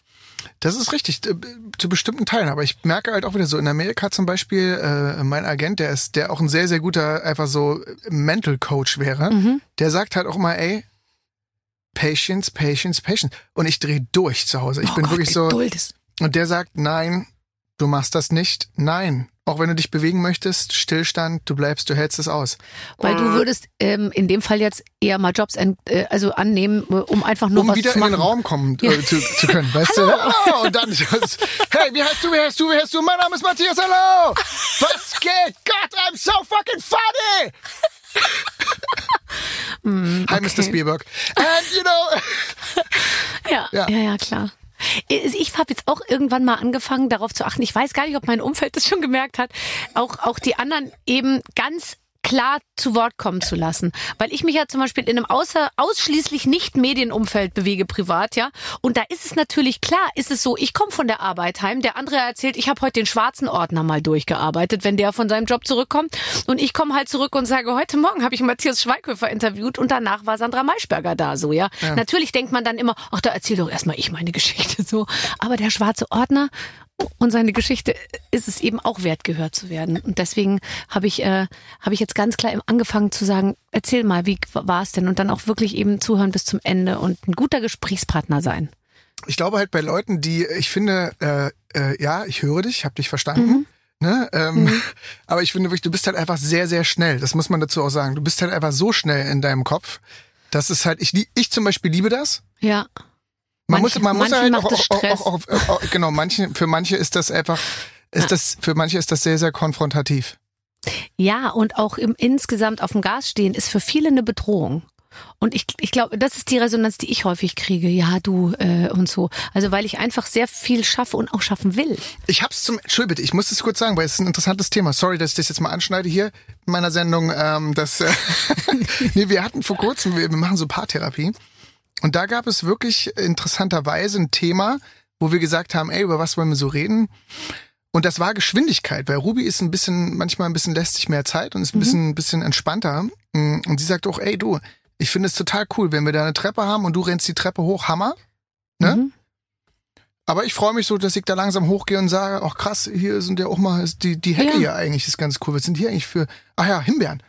Das ist richtig, äh, zu bestimmten Teilen. Aber ich merke halt auch wieder so, in Amerika zum Beispiel, äh, mein Agent, der ist, der auch ein sehr, sehr guter, einfach so Mental Coach wäre, Mhm. der sagt halt auch mal, ey, Patience, Patience, Patience. Und ich drehe durch zu Hause. Ich Oh bin Gott, wirklich so. Und der sagt, nein, du machst das nicht. Nein. Auch wenn du dich bewegen möchtest, Stillstand, du bleibst, du hältst es aus. Weil du würdest ähm, in dem Fall jetzt eher mal Jobs ent, äh, also annehmen, äh, um einfach nur um was wieder zu in den Raum kommen äh, zu, zu können, weißt du? Hallo! Und dann, hey, wie heißt du, wie heißt du, wie heißt du? Mein Name ist Matthias, hallo! Was geht? Gott, I'm so fucking funny! Hi, Mr. Spielberg. And you know, Ja, ja, Ja. ja, klar. Ich habe jetzt auch irgendwann mal angefangen, darauf zu achten. Ich weiß gar nicht, ob mein Umfeld das schon gemerkt hat, auch, auch die anderen eben ganz klar zu Wort kommen zu lassen. Weil ich mich ja zum Beispiel in einem außer, ausschließlich nicht Medienumfeld bewege privat, ja. Und da ist es natürlich klar, ist es so, ich komme von der Arbeit heim, der andere erzählt, ich habe heute den schwarzen Ordner mal durchgearbeitet, wenn der von seinem Job zurückkommt. Und ich komme halt zurück und sage, heute Morgen habe ich Matthias Schweighöfer interviewt und danach war Sandra Maischberger da, so, ja. Natürlich denkt man dann immer, ach, da erzähl doch erstmal ich meine Geschichte, so. Aber der schwarze Ordner und seine Geschichte ist es eben auch wert, gehört zu werden. Und deswegen habe ich, äh, habe ich jetzt ganz klar angefangen zu sagen, erzähl mal, wie war es denn? Und dann auch wirklich eben zuhören bis zum Ende und ein guter Gesprächspartner sein. ich glaube halt bei Leuten, die, ich finde, äh, äh, ja, ich höre dich, habe dich verstanden. Ne? Ähm, Aber ich finde wirklich, du bist halt einfach sehr, sehr schnell. Das muss man dazu auch sagen. Du bist halt einfach so schnell in deinem Kopf. Das ist halt, ich, ich zum Beispiel liebe das. Ja. Man Manche- muss, man muss halt auch, es auch, auch, auch, genau, manche, für manche ist das einfach, ist das, für manche ist das sehr, sehr konfrontativ. Ja, und auch im, insgesamt auf dem Gas stehen ist für viele eine Bedrohung. Und ich, ich glaube, das ist die Resonanz, die ich häufig kriege. Ja, du äh, und so. Also weil ich einfach sehr viel schaffe und auch schaffen will. Ich hab's zum, Entschuldigung bitte, ich muss das kurz sagen, weil es ist ein interessantes Thema. Sorry, dass ich das jetzt mal anschneide hier in meiner Sendung. Ähm, das, äh, nee, wir hatten vor kurzem, wir, wir machen so Paartherapie. Und da gab es wirklich interessanterweise ein Thema, wo wir gesagt haben, ey, über was wollen wir so reden? Und das war Geschwindigkeit, weil Ruby ist ein bisschen, manchmal ein bisschen lässt sich mehr Zeit und ist ein bisschen, ein bisschen entspannter. Und sie sagt auch, ey, du, ich finde es total cool, wenn wir da eine Treppe haben und du rennst die Treppe hoch, Hammer. Ne? Mhm. Aber ich freue mich so, dass ich da langsam hochgehe und sage, ach krass, hier sind ja auch mal die, die Hecke Ja. hier eigentlich ist ganz cool. Was sind hier eigentlich für, ach ja, Himbeeren.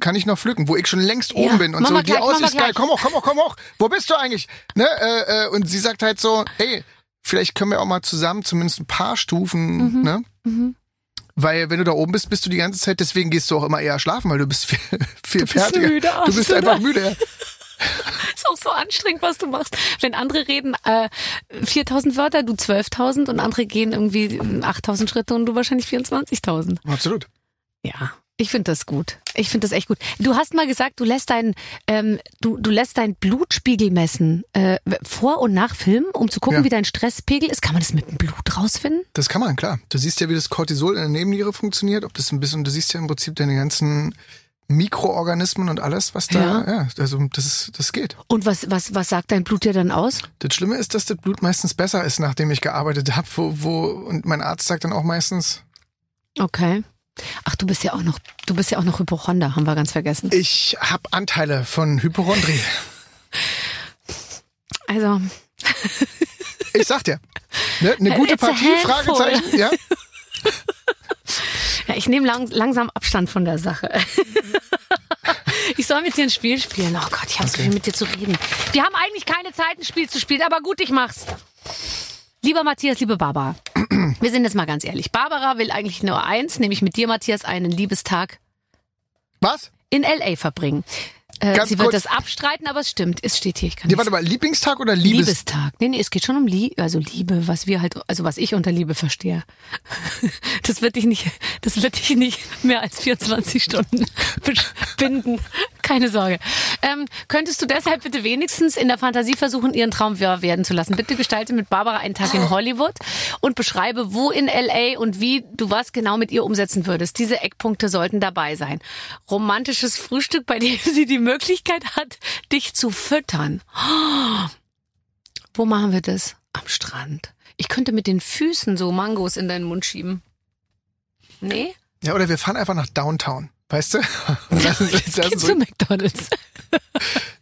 Kann ich noch pflücken, wo ich schon längst Ja, oben bin und machen so, die gleich, wir Aussicht geil, komm hoch, komm hoch, komm hoch, wo bist du eigentlich? Ne? Äh, äh, und sie sagt halt so, ey, vielleicht können wir auch mal zusammen zumindest ein paar Stufen, Mhm. ne? Weil wenn du da oben bist, bist du die ganze Zeit, deswegen gehst du auch immer eher schlafen, weil du bist viel, viel bist fertiger. müde du bist einfach müde. Ist auch so anstrengend, was du machst. Wenn andere reden äh, 4000 Wörter, du 12.000 und andere gehen irgendwie 8000 Schritte und du wahrscheinlich 24.000. Absolut. Ja, ich finde das gut. Ich finde das echt gut. Du hast mal gesagt, du lässt dein, ähm, du, du lässt dein Blutspiegel messen äh, vor und nach Film, um zu gucken, Ja. wie dein Stresspegel ist. Kann man das mit dem Blut rausfinden? Das kann man, klar. Du siehst ja, wie das Cortisol in der Nebenniere funktioniert, ob das ein bisschen, du siehst ja im Prinzip deine ganzen Mikroorganismen und alles, was da, Ja. ja, also das, ist, das geht. Und was, was, was sagt dein Blut dir dann aus? Das Schlimme ist, dass das Blut meistens besser ist, nachdem ich gearbeitet habe, wo, wo, und mein Arzt sagt dann auch meistens, Okay. Ach, du bist ja auch noch, du bist ja auch noch Hypochonder, haben wir ganz vergessen. ich habe Anteile von Hypochondrie. Also, Ich sag dir, ne, eine gute It's a Partie. Fragezeichen, ja. ja, ich nehme lang, langsam Abstand von der Sache. Ich soll mit dir ein Spiel spielen. Oh Gott, ich habe so Okay. viel mit dir zu reden. Wir haben eigentlich keine Zeit, ein Spiel zu spielen, aber gut, ich mach's. Lieber Matthias, liebe Barbara, wir sind jetzt mal ganz ehrlich. Barbara will eigentlich nur eins, nämlich mit dir, Matthias, einen Liebestag Was? in L.A. verbringen. Äh, Ganz sie wird kurz. das abstreiten, aber es stimmt. Es steht hier. Ich kann Nee, nicht warte mal, Lieblingstag oder Liebes? Liebestag. Nee, nee, es geht schon um Liebe, also Liebe, was wir halt, also was ich unter Liebe verstehe. Das wird dich nicht, das wird dich nicht mehr als 24 Stunden binden. Keine Sorge. Ähm, könntest du deshalb bitte wenigstens in der Fantasie versuchen, ihren Traum wahr werden zu lassen. Bitte gestalte mit Barbara einen Tag in Hollywood und beschreibe, wo in LA und wie du was genau mit ihr umsetzen würdest. Diese Eckpunkte sollten dabei sein. Romantisches Frühstück, bei dem sie die Möglichkeit hat, dich zu füttern. Wo machen wir das? Am Strand. Ich könnte mit den Füßen so Mangos in deinen Mund schieben. Nee? Ja, oder wir fahren einfach nach Downtown. Weißt du? Lassen- lassen Kennst so- du McDonalds?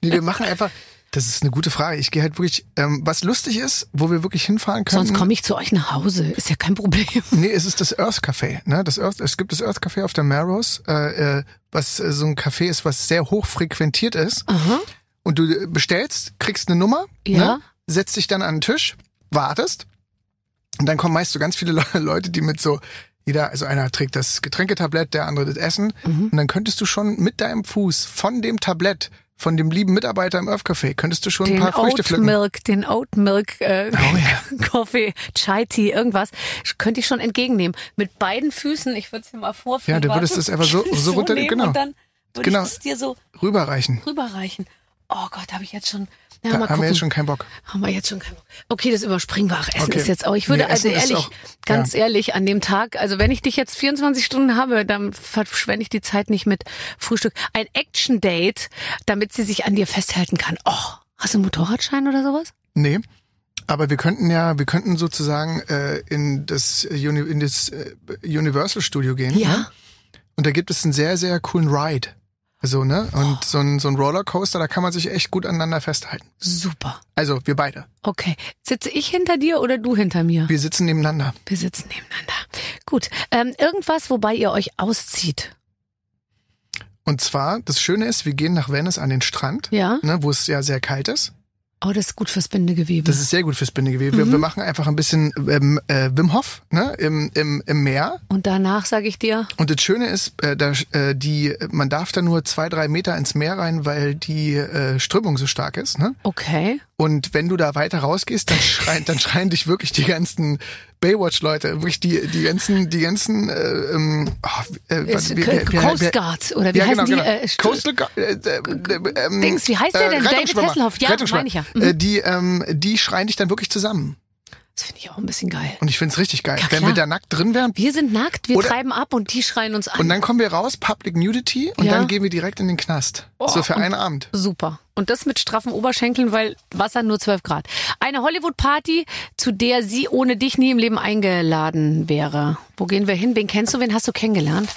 Nee, wir machen einfach. Das ist eine gute Frage. Ich gehe halt wirklich, ähm, was lustig ist, wo wir wirklich hinfahren können. Sonst komme ich zu euch nach Hause. Ist ja kein Problem. Nee, es ist das Earth Café. Ne? Das Earth, es gibt das Earth Café auf der Melrose, äh, äh, was äh, so ein Café ist, was sehr hoch frequentiert ist. Aha. Und du äh, bestellst, kriegst eine Nummer, Ja. ne? setzt dich dann an den Tisch, wartest. Und dann kommen meist so ganz viele Le Leute, die mit so, jeder, also einer trägt das Getränketablett, der andere das Essen. Mhm. Und dann könntest du schon mit deinem Fuß von dem Tablett, von dem lieben Mitarbeiter im Earth Café, könntest du schon ein Den paar Früchte Oat pflücken. Milk, den Oat Milk äh, Oh ja. Coffee, Chai Tea, irgendwas könnte ich schon entgegennehmen. Mit beiden Füßen, ich würde es dir mal vorführen. Ja, du würdest es einfach so- so runter- nehmen genau. Und dann würde Genau. ich es dir so Rüberreichen. rüberreichen. Oh Gott, habe ich jetzt schon. Ja, haben gucken. wir jetzt schon keinen Bock. Haben wir jetzt schon keinen Bock. Okay, das überspringen wir. Ach, Essen Okay. ist jetzt auch. Ich würde Nee, also Essen ehrlich, auch- ganz ehrlich, an dem Tag, also wenn ich dich jetzt 24 Stunden habe, dann verschwende ich die Zeit nicht mit Frühstück. Ein Action-Date, damit sie sich an dir festhalten kann. Oh, hast du einen Motorradschein oder sowas? Nee. Aber wir könnten ja, wir könnten sozusagen äh, in das, Uni in das äh, Universal Studio gehen. Ne? Und da gibt es einen sehr, sehr coolen Ride. Also, ne? Und so ein, so ein Rollercoaster, da kann man sich echt gut aneinander festhalten. Super. Also, wir beide. Okay. Sitze ich hinter dir oder du hinter mir? Wir sitzen nebeneinander. Wir sitzen nebeneinander. Gut. Ähm, irgendwas, wobei ihr euch auszieht. Und zwar, das Schöne ist, wir gehen nach Venice an den Strand, Ja? ne, wo es ja sehr kalt ist. Oh, das ist gut fürs Bindegewebe. Das ist sehr gut fürs Bindegewebe. Wir, wir machen einfach ein bisschen ähm, äh, Wim Hof ne, im, im, im Meer. Und danach sage ich dir, Und das Schöne ist, äh, da, äh, die, man darf da nur zwei, drei Meter ins Meer rein, weil die äh, Strömung so stark ist. Ne? okay. Und wenn du da weiter rausgehst, dann schreien, dann schreien dich wirklich die ganzen Baywatch-Leute, wirklich die, die ganzen, die ganzen, äh, oh, äh, Ist, wie- wie- wie- Coast wie- Guard oder wie ja, heißen genau, die? genau. Äh, St- Coastal Guard, äh, äh, Dings, wie heißt der denn? David. Hasselhoff. Ja, meine ich ja. Mhm. Äh, die, ähm, die schreien dich dann wirklich zusammen. Das finde ich auch ein bisschen geil. Und ich find's richtig geil. Ja, Wenn wir da nackt drin wären, Wir sind nackt, wir Oder- treiben ab und die schreien uns an. und dann kommen wir raus, Public Nudity, und Ja. dann gehen wir direkt in den Knast. Oh, so für einen Abend. Super. Und das mit straffen Oberschenkeln, weil Wasser nur 12 Grad. Eine Hollywood-Party, zu der sie ohne dich nie im Leben eingeladen wäre. Wo gehen wir hin? Wen kennst du? Wen hast du kennengelernt?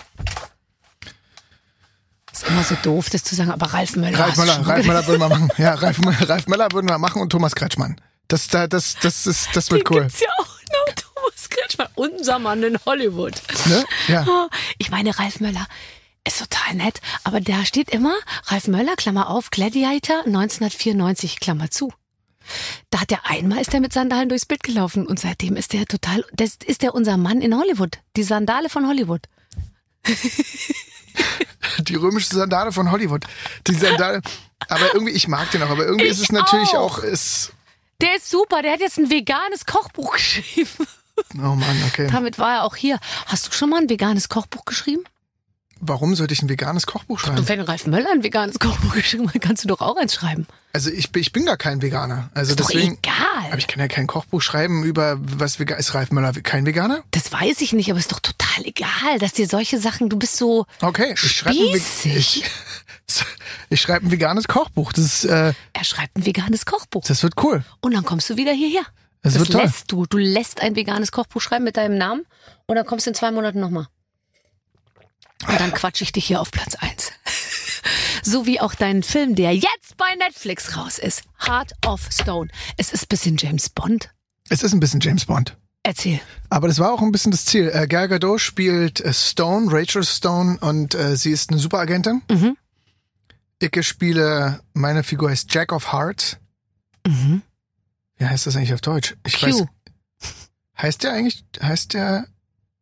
Ist immer so doof, das zu sagen, aber Ralf Möller. Ralf Möller, Ralf Möller würden wir machen. Ja, Ralf, Ralf Möller würden wir machen und Thomas Kretschmann. Das, da, das, das ist, das wird Den cool. gibt's ja auch noch, Thomas Kretschmann. Unser Mann in Hollywood. Ne? Ja. Oh, Ich meine, Ralf Möller ist total nett, aber da steht immer Ralf Möller, Klammer auf, Gladiator 1994, Klammer zu. Da hat er einmal ist er mit Sandalen durchs Bild gelaufen und seitdem ist er total, das ist er unser Mann in Hollywood. Die Sandale von Hollywood. Die römische Sandale von Hollywood. Die Sandale. Aber irgendwie, ich mag den auch, aber irgendwie ist es Ich natürlich auch. auch, ist, Der ist super, der hat jetzt ein veganes Kochbuch geschrieben. oh Mann, okay. Damit war er auch hier. Hast du schon mal ein veganes Kochbuch geschrieben? Warum sollte ich ein veganes Kochbuch Und schreiben? wenn Ralf Möller ein veganes Kochbuch geschrieben hat, kannst du doch auch eins schreiben. Also ich, bin- ich bin gar kein Veganer. Also Ist doch deswegen. egal. Aber ich kann ja kein Kochbuch schreiben über was vegan ist. Ralf Möller kein Veganer? Das weiß ich nicht, aber ist doch total egal, dass dir solche Sachen, du bist so Okay, ich schreibe ich, ich schreibe ein veganes Kochbuch. Das ist, äh, Er schreibt ein veganes Kochbuch. das wird cool. Und dann kommst du wieder hierher. Das wird toll. lässt du. Du lässt ein veganes Kochbuch schreiben mit deinem Namen und dann kommst du in zwei Monaten nochmal. Und dann quatsch ich dich hier auf Platz eins. So wie auch deinen Film, der jetzt bei Netflix raus ist. Heart of Stone. Es ist ein bisschen James Bond. Es ist ein bisschen James Bond. Erzähl. Aber das war auch ein bisschen das Ziel. Äh, Gal Gadot spielt äh, Stone, Rachel Stone, und äh, sie ist eine Superagentin. Mhm. Ich spiele, meine Figur heißt Jack of Hearts. Mhm. Wie heißt das eigentlich auf Deutsch? Ich Q. weiß. Heißt der eigentlich, heißt der,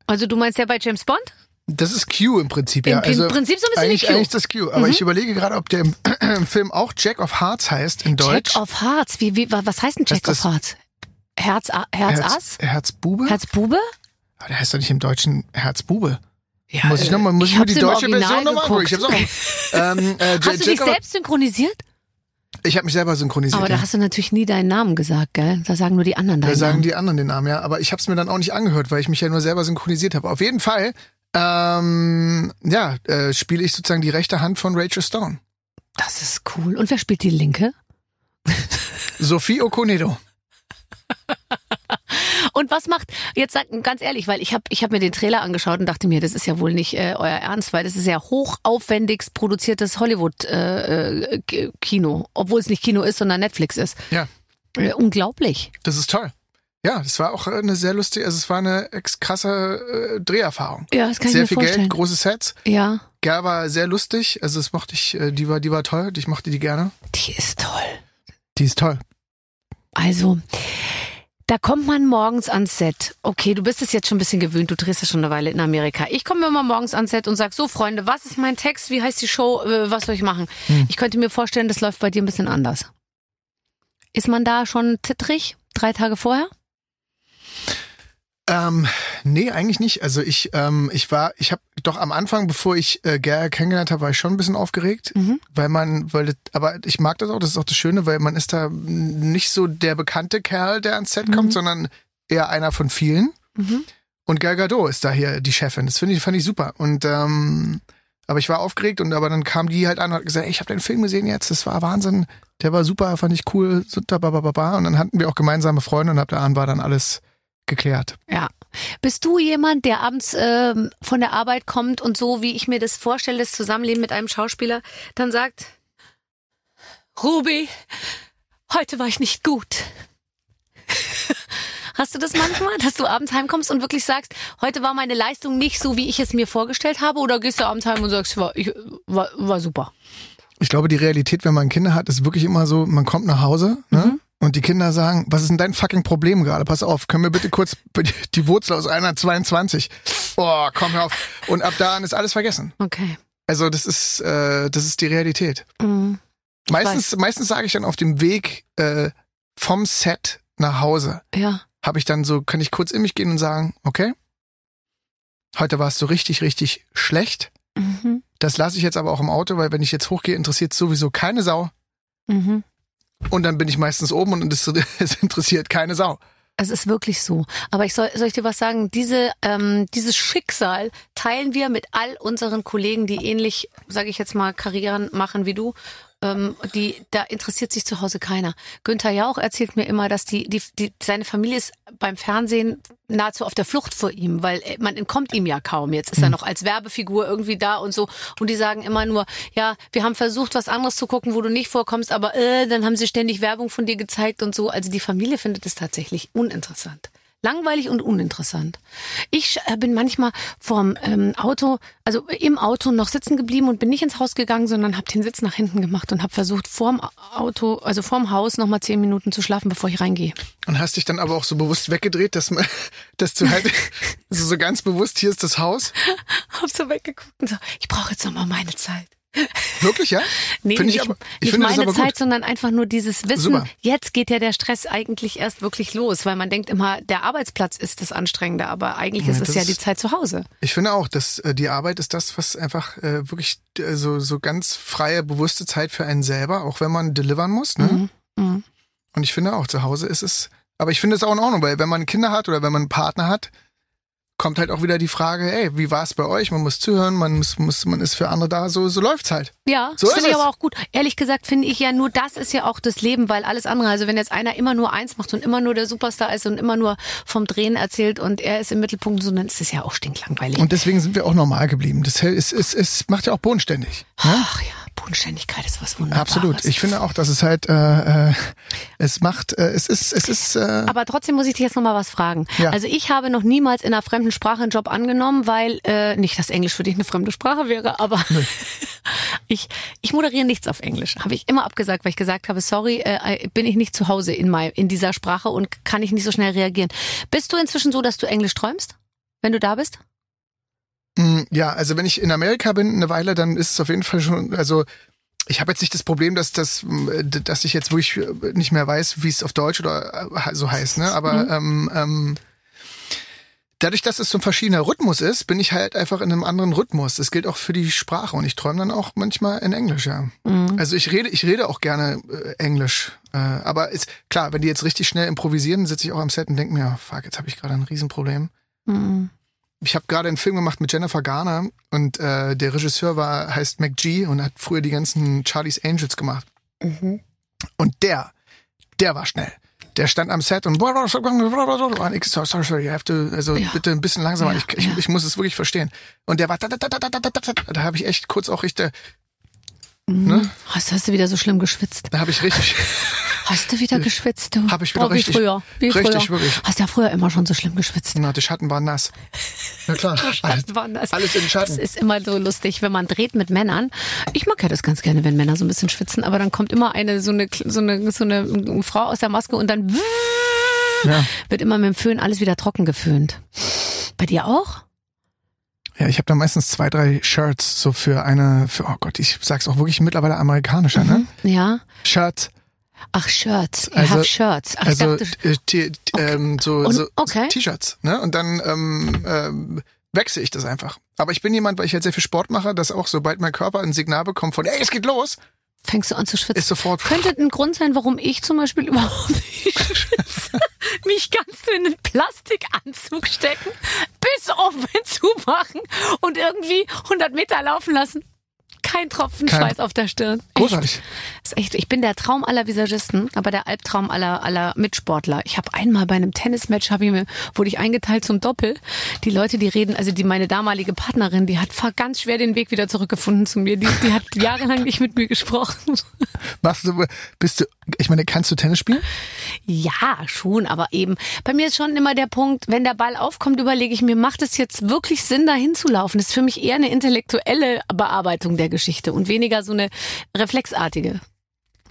Also du meinst ja bei James Bond? das ist Q im Prinzip, ja. Im Also Prinzip so ein bisschen eigentlich, Q. Mhm. eigentlich das Q. Aber ich überlege gerade, ob der im, im Film auch Jack of Hearts heißt in Deutsch. Jack of Hearts. Wie, wie, was heißt denn Jack of Hearts? Herz, A- Herz, Ass? Herzbube? Herzbube? Aber der heißt doch nicht im Deutschen Herzbube. Ja, muss ich noch mal, muss ich, ich mir die deutsche Version nochmal angucken? Ich hab's auch. ähm, äh, Hast du dich Jacob- selbst synchronisiert? Ich habe mich selber synchronisiert. Aber da ja. hast du natürlich nie deinen Namen gesagt, gell? Da sagen nur die anderen Da deinen sagen Namen. die anderen den Namen, ja. Aber ich habe es mir dann auch nicht angehört, weil ich mich ja nur selber synchronisiert habe. Auf jeden Fall, ähm, ja, äh, spiele ich sozusagen die rechte Hand von Rachel Stone. Das ist cool. Und wer spielt die linke? Sophie Okonedo. Und was macht, jetzt sag ganz ehrlich, weil ich habe ich hab mir den Trailer angeschaut und dachte mir, das ist ja wohl nicht äh, euer Ernst, weil das ist ja hochaufwendigst produziertes Hollywood-Kino, äh, Kino, obwohl es nicht Kino ist, sondern Netflix ist. Ja, Äh, unglaublich. das ist toll. Ja, das war auch eine sehr lustige, also es war eine ex krasse äh, Dreherfahrung. Ja, das kann sehr ich viel mir vorstellen. Geld, große Sets. Ja, Ger war sehr lustig, also das mochte ich, äh, die war, die war toll, ich mochte die gerne. die ist toll. Die ist toll. Also, da kommt man morgens ans Set. Okay, du bist es jetzt schon ein bisschen gewöhnt, du drehst ja schon eine Weile in Amerika. Ich komme immer morgens ans Set und sag so, Freunde, was ist mein Text? Wie heißt die Show? Äh, Was soll ich machen? Ich könnte mir vorstellen, das läuft bei dir ein bisschen anders. Ist man da schon zittrig? Drei Tage vorher? Ähm, nee, eigentlich nicht. Also ich, ähm, ich war, ich habe doch am Anfang, bevor ich äh, Ger kennengelernt habe, war ich schon ein bisschen aufgeregt, Mhm. weil man, weil das, aber ich mag das auch, das ist auch das Schöne, weil man ist da nicht so der bekannte Kerl, der ans Set kommt, sondern eher einer von vielen. Mhm. Und Gal Gadot ist da hier die Chefin. Das finde ich, fand ich super. Und ähm, aber ich war aufgeregt und aber dann kam die halt an und hat gesagt, ey, ich habe den Film gesehen jetzt, das war Wahnsinn, der war super, fand ich cool, und dann hatten wir auch gemeinsame Freunde und ab da an war dann alles geklärt. Ja. Bist du jemand, der abends ähm, von der Arbeit kommt und so, wie ich mir das vorstelle, das Zusammenleben mit einem Schauspieler, dann sagt, Ruby, heute war ich nicht gut. Hast du das manchmal, dass du abends heimkommst und wirklich sagst, heute war meine Leistung nicht so, wie ich es mir vorgestellt habe? Oder gehst du abends heim und sagst, war, ich, war, war super? Ich glaube, die Realität, wenn man Kinder hat, ist wirklich immer so, man kommt nach Hause ne? Und die Kinder sagen, was ist denn dein fucking Problem gerade? Pass auf, können wir bitte kurz die Wurzel aus einer 22? Oh, komm hör auf. Und ab da an ist alles vergessen. Okay. Also das ist, äh, das ist die Realität. Mhm. Meistens, meistens sage ich dann auf dem Weg äh, vom Set nach Hause, Ja. habe ich dann so, kann ich kurz in mich gehen und sagen, okay, heute war es so richtig, richtig schlecht. Mhm. Das lasse ich jetzt aber auch im Auto, weil wenn ich jetzt hochgehe, interessiert sowieso keine Sau. Mhm. Und dann bin ich meistens oben und es, es interessiert keine Sau. Es ist wirklich so. Aber ich soll, soll ich dir was sagen? Diese, ähm, dieses Schicksal teilen wir mit all unseren Kollegen, die ähnlich, sage ich jetzt mal, Karrieren machen wie du. Ähm, die, da interessiert sich zu Hause keiner. Günther Jauch erzählt mir immer, dass die, die, die, seine Familie ist beim Fernsehen nahezu auf der Flucht vor ihm, weil äh, man entkommt ihm ja kaum. Jetzt ist er noch als Werbefigur irgendwie da und so. Und die sagen immer nur, ja, wir haben versucht, was anderes zu gucken, wo du nicht vorkommst, aber äh, dann haben sie ständig Werbung von dir gezeigt und so. Also die Familie findet es tatsächlich uninteressant. Langweilig und uninteressant. Ich äh, bin manchmal vorm ähm, Auto, also im Auto noch sitzen geblieben und bin nicht ins Haus gegangen, sondern habe den Sitz nach hinten gemacht und habe versucht, vorm Auto, also vorm Haus noch mal zehn Minuten zu schlafen, bevor ich reingehe. Und hast dich dann aber auch so bewusst weggedreht, dass, man- dass du halt so, so ganz bewusst, hier ist das Haus. Hab so weggeguckt und so, ich brauche jetzt noch mal meine Zeit. Wirklich, ja? Nee, Finde ich nicht, aber, ich nicht meine Zeit, gut. sondern einfach nur dieses Wissen, Super. jetzt geht ja der Stress eigentlich erst wirklich los, weil man denkt immer, der Arbeitsplatz ist das Anstrengende, aber eigentlich ist Ja, es das ja ist- die Zeit zu Hause. Ich finde auch, dass äh, die Arbeit ist das, was einfach äh, wirklich äh, so, so ganz freie, bewusste Zeit für einen selber, auch wenn man delivern muss. Ne? Mhm. Und ich finde auch, zu Hause ist es, aber ich finde es auch in Ordnung, weil wenn man Kinder hat oder wenn man einen Partner hat, kommt halt auch wieder die Frage, ey, wie war es bei euch? Man muss zuhören, man muss, muss, man ist für andere da, so, so läuft's halt. Ja, So das ist finde ich aber auch gut. Ehrlich gesagt finde ich ja nur, das ist ja auch das Leben, weil alles andere, also wenn jetzt einer immer nur eins macht und immer nur der Superstar ist und immer nur vom Drehen erzählt und er ist im Mittelpunkt, so, dann ist es ja auch stinklangweilig. Und deswegen sind wir auch normal geblieben. Das es, es, es macht ja auch bodenständig. Ne? Ach ja, Bodenständigkeit ist was Wunderbares. Absolut. Ich finde auch, dass es halt, äh, äh, es macht, äh, es ist, es ist, äh, Aber trotzdem muss ich dich jetzt noch mal was fragen. Ja. Also ich habe noch niemals in einer fremden Sprache einen Job angenommen, weil äh, nicht, dass Englisch für dich eine fremde Sprache wäre, aber ich, ich moderiere nichts auf Englisch. Habe ich immer abgesagt, weil ich gesagt habe, sorry, äh, bin ich nicht zu Hause in, mein, in dieser Sprache und kann ich nicht so schnell reagieren. Bist du inzwischen so, dass du Englisch träumst, wenn du da bist? Mm, Ja, also wenn ich in Amerika bin eine Weile, dann ist es auf jeden Fall schon, also ich habe jetzt nicht das Problem, dass das, dass ich jetzt wirklich nicht mehr weiß, wie es auf Deutsch oder äh, so heißt, ne? Aber ähm, ähm, dadurch, dass es so ein verschiedener Rhythmus ist, bin ich halt einfach in einem anderen Rhythmus. Das gilt auch für die Sprache und ich träume dann auch manchmal in Englisch, ja. Mhm. Also ich rede, ich rede auch gerne äh, Englisch. Äh, aber ist klar, wenn die jetzt richtig schnell improvisieren, sitze ich auch am Set und denke mir, fuck, jetzt habe ich gerade ein Riesenproblem. Mhm. Ich habe gerade einen Film gemacht mit Jennifer Garner und äh, der Regisseur war heißt McG und hat früher die ganzen Charlie's Angels gemacht. Mhm. Und der, der war schnell. Der stand am Set und und ich so, sorry, sorry, you have to, also Ja. bitte ein bisschen langsamer. Ja, ich, ich, ja. ich muss es wirklich verstehen. Und der war da, da, da, da, da, da, da, da, habe ich echt kurz auch richtig, ne? Hast, hast du wieder so schlimm geschwitzt? Da habe ich richtig, Hast du wieder geschwitzt, du? Hab ich wieder oh, wie richtig- früher. Wie richtig, früher. wirklich. Hast ja früher immer schon so schlimm geschwitzt. na, die Schatten waren nass. Na klar, alles, Waren das. alles in Das Schatten. ist immer so lustig, wenn man dreht mit Männern. Ich mag ja das ganz gerne, wenn Männer so ein bisschen schwitzen, aber dann kommt immer eine so eine so eine so eine Frau aus der Maske und dann Ja. wird immer mit dem Föhn alles wieder trocken geföhnt. Bei dir auch? Ja, ich habe da meistens zwei, drei Shirts so für eine, für, oh Gott, ich sag's auch wirklich mittlerweile amerikanischer, ne? Ja. Shirts. Ach, Shirts. You Also- have Shirts. Ach, also ich dachte, äh, t- ähm, so, so, okay. T-Shirts, ne? Und dann ähm, ähm, wechsle ich das einfach. Aber ich bin jemand, weil ich halt sehr viel Sport mache, dass auch sobald mein Körper ein Signal bekommt von, ey, es geht los, fängst du an zu schwitzen. ist sofort. Könnte ein Grund sein, warum ich zum Beispiel überhaupt nicht schwitze. Mich ganz in einen Plastikanzug stecken, bis oben zumachen und irgendwie 100 Meter laufen lassen. Kein Tropfen Kein- Schweiß auf der Stirn. Echt. Großartig. Ist echt, ich bin der Traum aller Visagisten, aber der Albtraum aller, aller Mitsportler. Ich habe einmal bei einem Tennismatch, hab ich mir, wurde ich eingeteilt zum Doppel. Die Leute, die reden, also die meine damalige Partnerin, die hat ganz schwer den Weg wieder zurückgefunden zu mir. Die, die hat jahrelang nicht mit mir gesprochen. Machst du, bist du, ich meine, kannst du Tennis spielen? Ja, schon, aber eben, bei mir ist schon immer der Punkt, wenn der Ball aufkommt, überlege ich mir, macht es jetzt wirklich Sinn, da hinzulaufen? Das ist für mich eher eine intellektuelle Bearbeitung der Geschichte und weniger so eine reflexartige.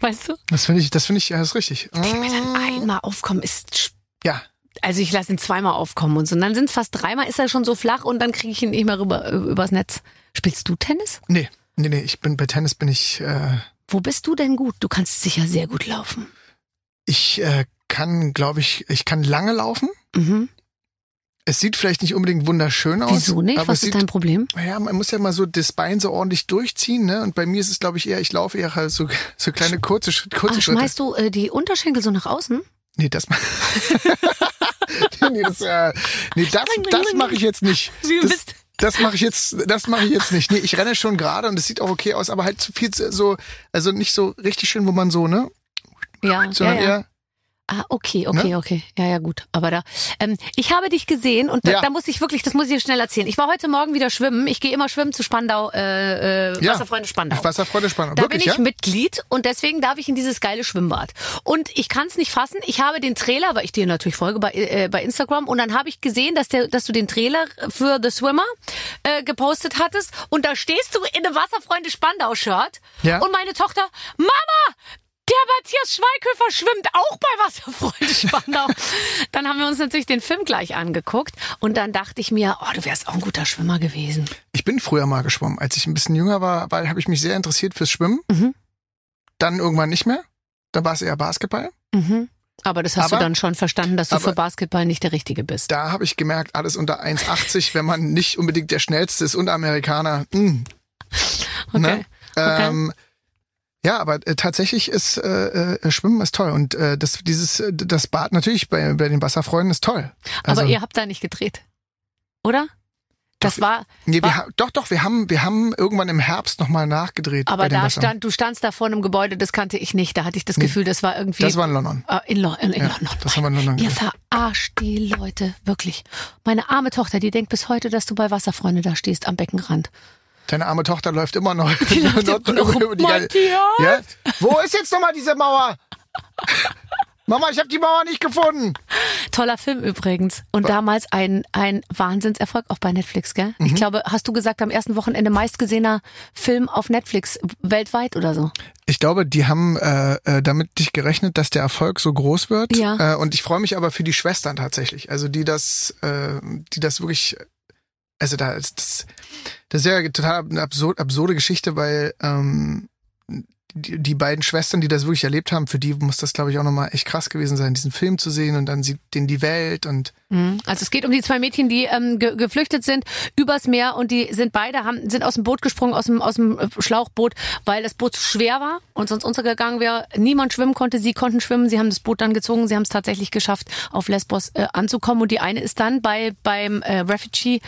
Weißt du? Das finde ich, das finde ich, das ist richtig. Wenn mir dann einmal aufkommen, ist Ja, also ich lasse ihn zweimal aufkommen und so. Und dann sind es fast dreimal, ist er schon so flach und dann kriege ich ihn nicht mehr rüber äh, übers Netz. Spielst du Tennis? nee, nee, nee, ich bin, bei Tennis bin ich, äh, Wo bist du denn gut? Du kannst sicher sehr gut laufen. ich äh, kann, glaube ich, ich kann lange laufen. Mhm. Es sieht vielleicht nicht unbedingt wunderschön aus. Wieso nicht? Aber Was ist sieht, dein Problem? Naja, man muss ja mal so das Bein so ordentlich durchziehen, ne? Und bei mir ist es, glaube ich, eher, ich laufe eher halt so, so kleine kurze, kurze Ah, Schritte. schmeißt du äh, die Unterschenkel so nach außen? Nee, das nee, das, äh, nee, das, das mache ich jetzt nicht. Das, das mache ich jetzt, das mache ich jetzt nicht. Nee, ich renne schon gerade und es sieht auch okay aus, aber halt zu viel zu- so, also nicht so richtig schön, wo man so, ne? Ja, ja, Sondern ja. eher, Ah, okay, okay, Ne? okay. Ja, ja, gut. Aber da, ähm, ich habe dich gesehen und da, Ja. da muss ich wirklich, das muss ich dir schnell erzählen. Ich war heute Morgen wieder schwimmen. Ich gehe immer schwimmen zu Spandau, äh, äh, Ja. Wasserfreunde Spandau. Wasserfreude spannend. Da Wirklich, bin ich ja? Mitglied und deswegen darf ich in dieses geile Schwimmbad. Und ich kann es nicht fassen. Ich habe den Trailer, weil ich dir natürlich folge bei, äh, bei Instagram, und dann habe ich gesehen, dass, der, dass du den Trailer für The Swimmer äh, gepostet hattest. Und da stehst du in einem Wasserfreunde Spandau-Shirt. Ja. Und meine Tochter, Mama! Der Matthias Schweighöfer schwimmt auch bei Wasserfreunde Spandau. dann haben wir uns natürlich den Film gleich angeguckt und dann dachte ich mir, oh, du wärst auch ein guter Schwimmer gewesen. Ich bin früher mal geschwommen. Als ich ein bisschen jünger war, war habe ich mich sehr interessiert fürs Schwimmen. Mhm. Dann irgendwann nicht mehr. Dann war es eher Basketball. Mhm. Aber das hast Aber- du dann schon verstanden, dass du aber- für Basketball nicht der Richtige bist. Da habe ich gemerkt, alles unter 1,80, wenn man nicht unbedingt der Schnellste ist und Amerikaner. Mh, Okay. Ne? Okay. Ähm, ja, aber äh, tatsächlich ist äh, äh, Schwimmen ist toll und äh, das dieses äh, das Bad natürlich bei, bei den Wasserfreunden ist toll. Also, Aber ihr habt da nicht gedreht. Oder? Das Doch, war, nee, wir war- ha doch doch wir haben wir haben irgendwann im Herbst noch mal nachgedreht aber da Wasser. stand, du standst da vor einem Gebäude, das kannte ich nicht. Da hatte ich das Gefühl, das war irgendwie. das war in London. äh, in, Lo in, in Ja, London. das haben wir in London Ihr verarscht die Leute, wirklich. Meine arme Tochter, die denkt bis heute, dass du bei Wasserfreunde da stehst am Beckenrand. Deine arme Tochter läuft immer noch, läuft immer noch rum. Matthias! Ja? Wo ist jetzt noch mal diese Mauer? Mama, ich habe die Mauer nicht gefunden. Toller Film übrigens. Und damals ein, ein Wahnsinnserfolg auch bei Netflix, gell? Mhm. Ich glaube, hast du gesagt, am ersten Wochenende meistgesehener Film auf Netflix weltweit oder so? Ich glaube, die haben äh, äh, damit nicht gerechnet, dass der Erfolg so groß wird. Ja. Äh, und ich freue mich aber für die Schwestern tatsächlich. Also die das, äh, die das wirklich, also da ist das, das ist ja total eine absurd, absurde Geschichte, weil ähm, die, die beiden Schwestern, die das wirklich erlebt haben, für die muss das, glaube ich, auch nochmal echt krass gewesen sein, diesen Film zu sehen und dann sieht den die Welt und Mhm. Also es geht um die zwei Mädchen, die ähm, ge geflüchtet sind übers Meer und die sind beide haben sind aus dem Boot gesprungen, aus dem aus dem äh, Schlauchboot, weil das Boot zu schwer war und sonst untergegangen wäre. Niemand schwimmen konnte, sie konnten schwimmen, sie haben das Boot dann gezogen, sie haben es tatsächlich geschafft, auf Lesbos äh, anzukommen und die eine ist dann bei beim äh, Refugee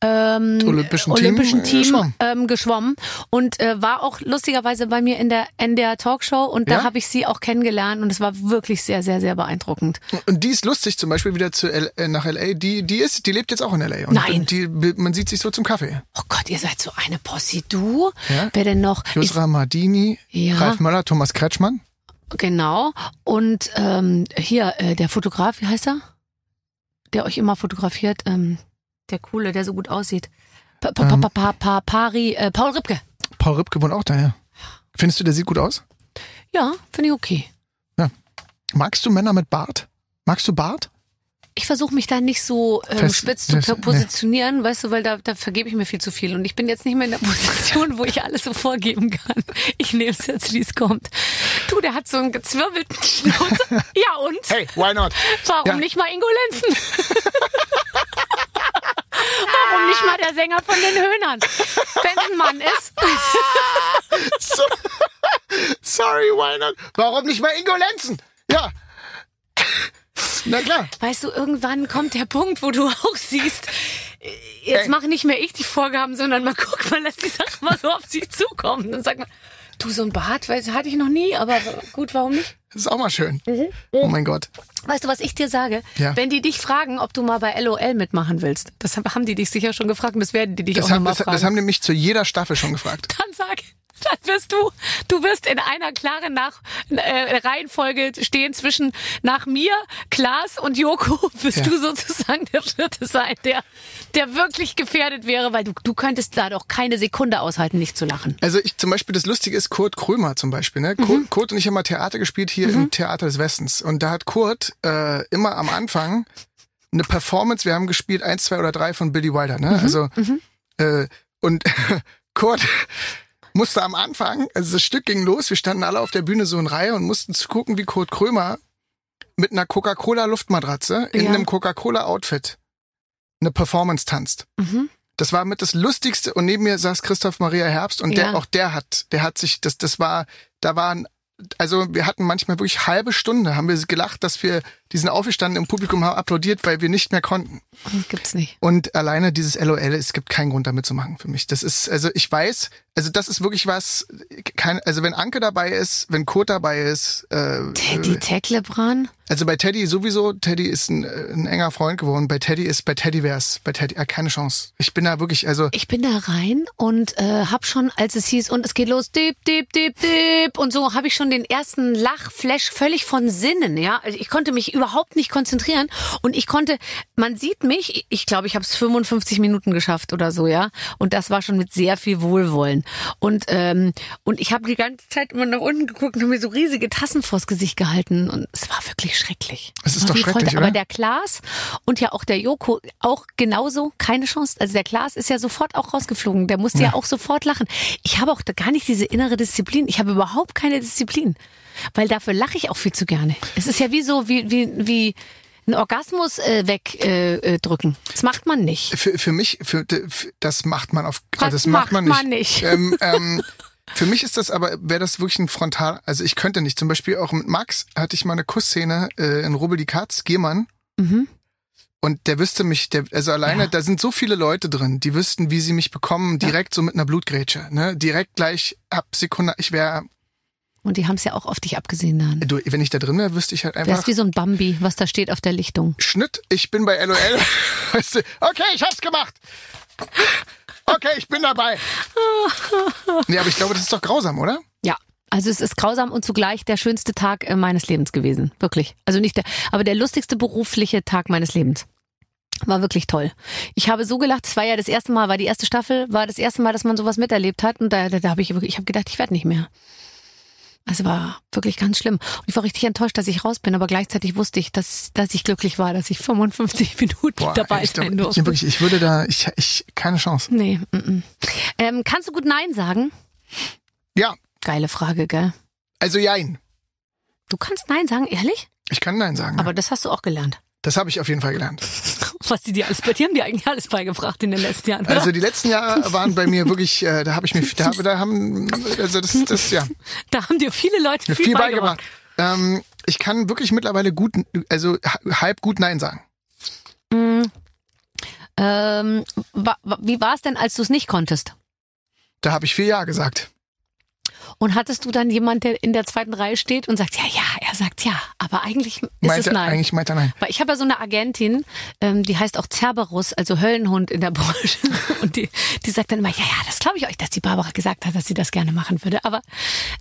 ähm, Olympischen Team, Olympischen äh, Team geschwommen. ähm, geschwommen und äh, war auch lustigerweise bei mir in der in der Talkshow und da Ja? habe ich sie auch kennengelernt und es war wirklich sehr sehr sehr beeindruckend. Und die ist lustig, zum Beispiel wieder zu L äh, nach LA. Die, die ist, die lebt jetzt auch in LA. Und Nein. Die, man sieht sich so zum Kaffee. Oh Gott, ihr seid so eine Posse. Du? Ja. Wer denn noch? Ist, Yusra Mardini, Ja. Ralf Möller, Thomas Kretschmann. genau. Und ähm, hier, äh, der Fotograf, wie heißt er? Der euch immer fotografiert. Ähm, der Coole, der so gut aussieht. Pa pa pa pa pa pa Pari, äh, Paul Ripke. Paul Ripke wohnt auch da, ja. Findest du, der sieht gut aus? Ja, finde ich okay. Magst du Männer mit Bart? Magst du Bart? Ich versuche mich da nicht so ähm, Fest- spitz zu fest- po- nee. positionieren, weißt du, weil da, da vergebe ich mir viel zu viel. Und ich bin jetzt nicht mehr in der Position, wo ich alles so vorgeben kann. Ich nehme es jetzt, wie es kommt. Du, der hat so einen gezwirbelten Schnauze. Ja, und? Hey, why not? Warum Ja. nicht mal Ingo Lenzen? Warum nicht mal der Sänger von den Höhnern? Wenn es ein Mann ist. So, sorry, why not? Warum nicht mal Ingo Lenzen? Ja. Na klar. Weißt du, irgendwann kommt der Punkt, wo du auch siehst, jetzt mache nicht mehr ich die Vorgaben, sondern mal guck, man lässt die Sache mal so auf sich zukommen. Dann sagt man, du, so ein Bart, weiß, hatte ich noch nie, aber gut, warum nicht? Das ist auch mal schön. Oh mein Gott. Weißt du, was ich dir sage? Ja. Wenn die dich fragen, ob du mal bei LOL mitmachen willst, das haben die dich sicher schon gefragt und das werden die dich Das auch haben, nochmal das, fragen. das haben die mich zu jeder Staffel schon gefragt. dann sag, dann wirst du, du wirst in einer klaren nach, äh, Reihenfolge stehen zwischen nach mir, Klaas und Joko, wirst Ja. du sozusagen der vierte sein, der, der wirklich gefährdet wäre, weil du, du könntest da doch keine Sekunde aushalten, nicht zu lachen. Also ich zum Beispiel, das Lustige ist Kurt Krömer zum Beispiel. Ne? Mhm. Kurt, Kurt und ich haben mal Theater gespielt hier im Theater des Westens. Und da hat Kurt äh, immer am Anfang eine Performance, wir haben gespielt eins, zwei oder drei von Billy Wilder. Mhm. Ne? Also äh, und Kurt musste am Anfang, also das Stück ging los, wir standen alle auf der Bühne so in Reihe und mussten zugucken, wie Kurt Krömer mit einer Coca-Cola Luftmatratze in Ja. einem Coca-Cola Outfit eine Performance tanzt. Mhm. Das war mit das Lustigste und neben mir saß Christoph Maria Herbst und Ja. der auch der hat, der hat sich, das, das war, da waren, also wir hatten manchmal wirklich halbe Stunde, haben wir gelacht, dass wir diesen aufgestanden im Publikum haben applaudiert, weil wir nicht mehr konnten. Gibt's nicht. Und alleine dieses LOL, es gibt keinen Grund damit zu machen für mich. Das ist, also ich weiß, also das ist wirklich was, kein, also wenn Anke dabei ist, wenn Kurt dabei ist, äh, Teddy Teklebran? also bei Teddy sowieso, Teddy ist ein, äh, ein enger Freund geworden. Bei Teddy ist, bei Teddy wär's, bei Teddy, äh, keine Chance. Ich bin da wirklich, also Ich bin da rein und äh, hab schon, als es hieß und es geht los, dip, dip, dip, dip und so, habe ich schon den ersten Lachflash völlig von Sinnen, ja. Also ich konnte mich überhaupt nicht konzentrieren und ich konnte, man sieht mich, ich glaube, ich habe es 55 Minuten geschafft oder so, ja. Und das war schon mit sehr viel Wohlwollen und ähm, und ich habe die ganze Zeit immer nach unten geguckt und habe mir so riesige Tassen vors Gesicht gehalten und es war wirklich schrecklich. Es ist doch schrecklich, Folter. Aber oder? der Klaas und ja auch der Joko auch genauso keine Chance. Also der Klaas ist ja sofort auch rausgeflogen. Der musste ja, auch sofort lachen. Ich habe auch gar nicht diese innere Disziplin. Ich habe überhaupt keine Disziplin. Weil dafür lache ich auch viel zu gerne. Es ist ja wie so, wie, wie, wie einen Orgasmus äh, wegdrücken. Äh, drücken. das macht man nicht. für, für mich, für, für, das macht man auf, Das das macht man nicht. macht man nicht. Ähm, ähm, für mich ist das aber, wäre das wirklich ein Frontal, also ich könnte nicht. Zum Beispiel auch mit Max hatte ich mal eine Kussszene äh, in Rubbel die Katz, Gehmann. Mhm. Und der wüsste mich, der, also alleine, Ja. da sind so viele Leute drin, die wüssten, wie sie mich bekommen, direkt so mit einer Blutgrätsche, ne? Direkt gleich ab Sekunde, ich wäre, Und die haben es ja auch auf dich abgesehen dann. du, wenn ich da drin wäre, wüsste ich halt einfach, bist wie so ein Bambi, was da steht auf der Lichtung. Schnitt, ich bin bei LOL. Weißt du, okay, ich hab's gemacht. Okay, ich bin dabei. Nee, aber ich glaube, das ist doch grausam, oder? Ja. Also es ist grausam und zugleich der schönste Tag äh, meines Lebens gewesen. Wirklich. Also nicht der, aber der lustigste berufliche Tag meines Lebens. War wirklich toll. Ich habe so gelacht, es war ja das erste Mal, war die erste Staffel, war das erste Mal, dass man sowas miterlebt hat. Und da, da, da habe ich wirklich, ich habe gedacht, ich werde nicht mehr. Also war wirklich ganz schlimm. Und ich war richtig enttäuscht, dass ich raus bin, aber gleichzeitig wusste ich, dass, dass ich glücklich war, dass ich 55 Minuten dabei ich, sein glaub, ich, durfte. wirklich, ich würde da, ich, ich, keine Chance. Nee, mm, mm. Ähm, kannst du gut Nein sagen? Ja, Geile Frage, gell? Also jein. Du kannst Nein sagen, ehrlich? Ich kann Nein sagen. Aber das hast du auch gelernt. Das habe ich auf jeden Fall gelernt. Was die dir alles bei dir haben die eigentlich alles beigebracht in den letzten Jahren. Also die letzten Jahre waren bei mir wirklich, äh, da habe ich mir, da, da haben, also das, das, ja, da haben dir viele Leute viel, viel beigebracht. beigebracht. Ähm, ich kann wirklich mittlerweile gut, also halb gut Nein sagen. Ähm, wa, wa, wie war es denn, als du es nicht konntest? Da habe ich vier Ja gesagt. Und hattest du dann jemand, der in der zweiten Reihe steht und sagt, ja, ja, er sagt ja, aber eigentlich ist Meinte, es nein. Eigentlich meinte er nein. Weil ich habe ja so eine Agentin, ähm, die heißt auch Cerberus, also Höllenhund in der Branche. Und die, die sagt dann immer, ja, ja, das glaube ich euch, dass die Barbara gesagt hat, dass sie das gerne machen würde. Aber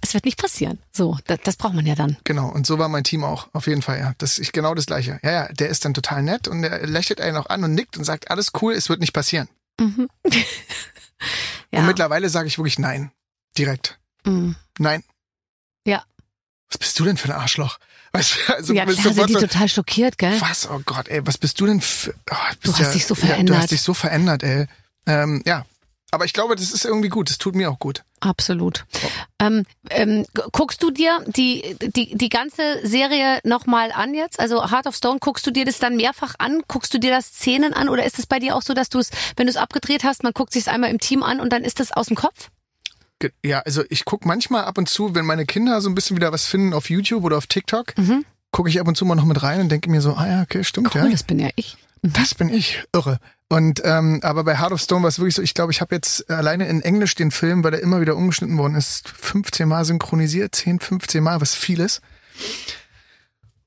es wird nicht passieren. So, das, das braucht man ja dann. Genau, und so war mein Team auch, auf jeden Fall, ja. Das ist genau das Gleiche. Ja, ja, der ist dann total nett und der lächelt einen auch an und nickt und sagt, alles cool, es wird nicht passieren. Ja. Und mittlerweile sage ich wirklich nein. Direkt. Mm. Nein. Ja. Was bist du denn für ein Arschloch? Weißt du, also ja, bist klar sind die so, total schockiert, gell? was, oh Gott, ey, was bist du denn für, oh, Du hast dich so Ja, du verändert. hast dich so verändert, ey. Ähm, ja. Aber ich glaube, das ist irgendwie gut. Das tut mir auch gut. Absolut. Ähm, ähm, g- guckst du dir die, die, die ganze Serie nochmal an jetzt? Also Heart of Stone, guckst du dir das dann mehrfach an? Guckst du dir das Szenen an? Oder ist es bei dir auch so, dass du es, wenn du es abgedreht hast, man guckt sich einmal im Team an und dann ist das aus dem Kopf? Ja, also ich guck manchmal ab und zu, wenn meine Kinder so ein bisschen wieder was finden auf YouTube oder auf TikTok, Mhm. gucke ich ab und zu mal noch mit rein und denke mir so, ah ja, okay, stimmt, Cool, ja. das bin ja ich. Das bin ich, irre. Und ähm, aber bei Heart of Stone war es wirklich so, ich glaube, ich habe jetzt alleine in Englisch den Film, weil der immer wieder umgeschnitten worden ist, 15 Mal synchronisiert, 10, 15 Mal, was vieles.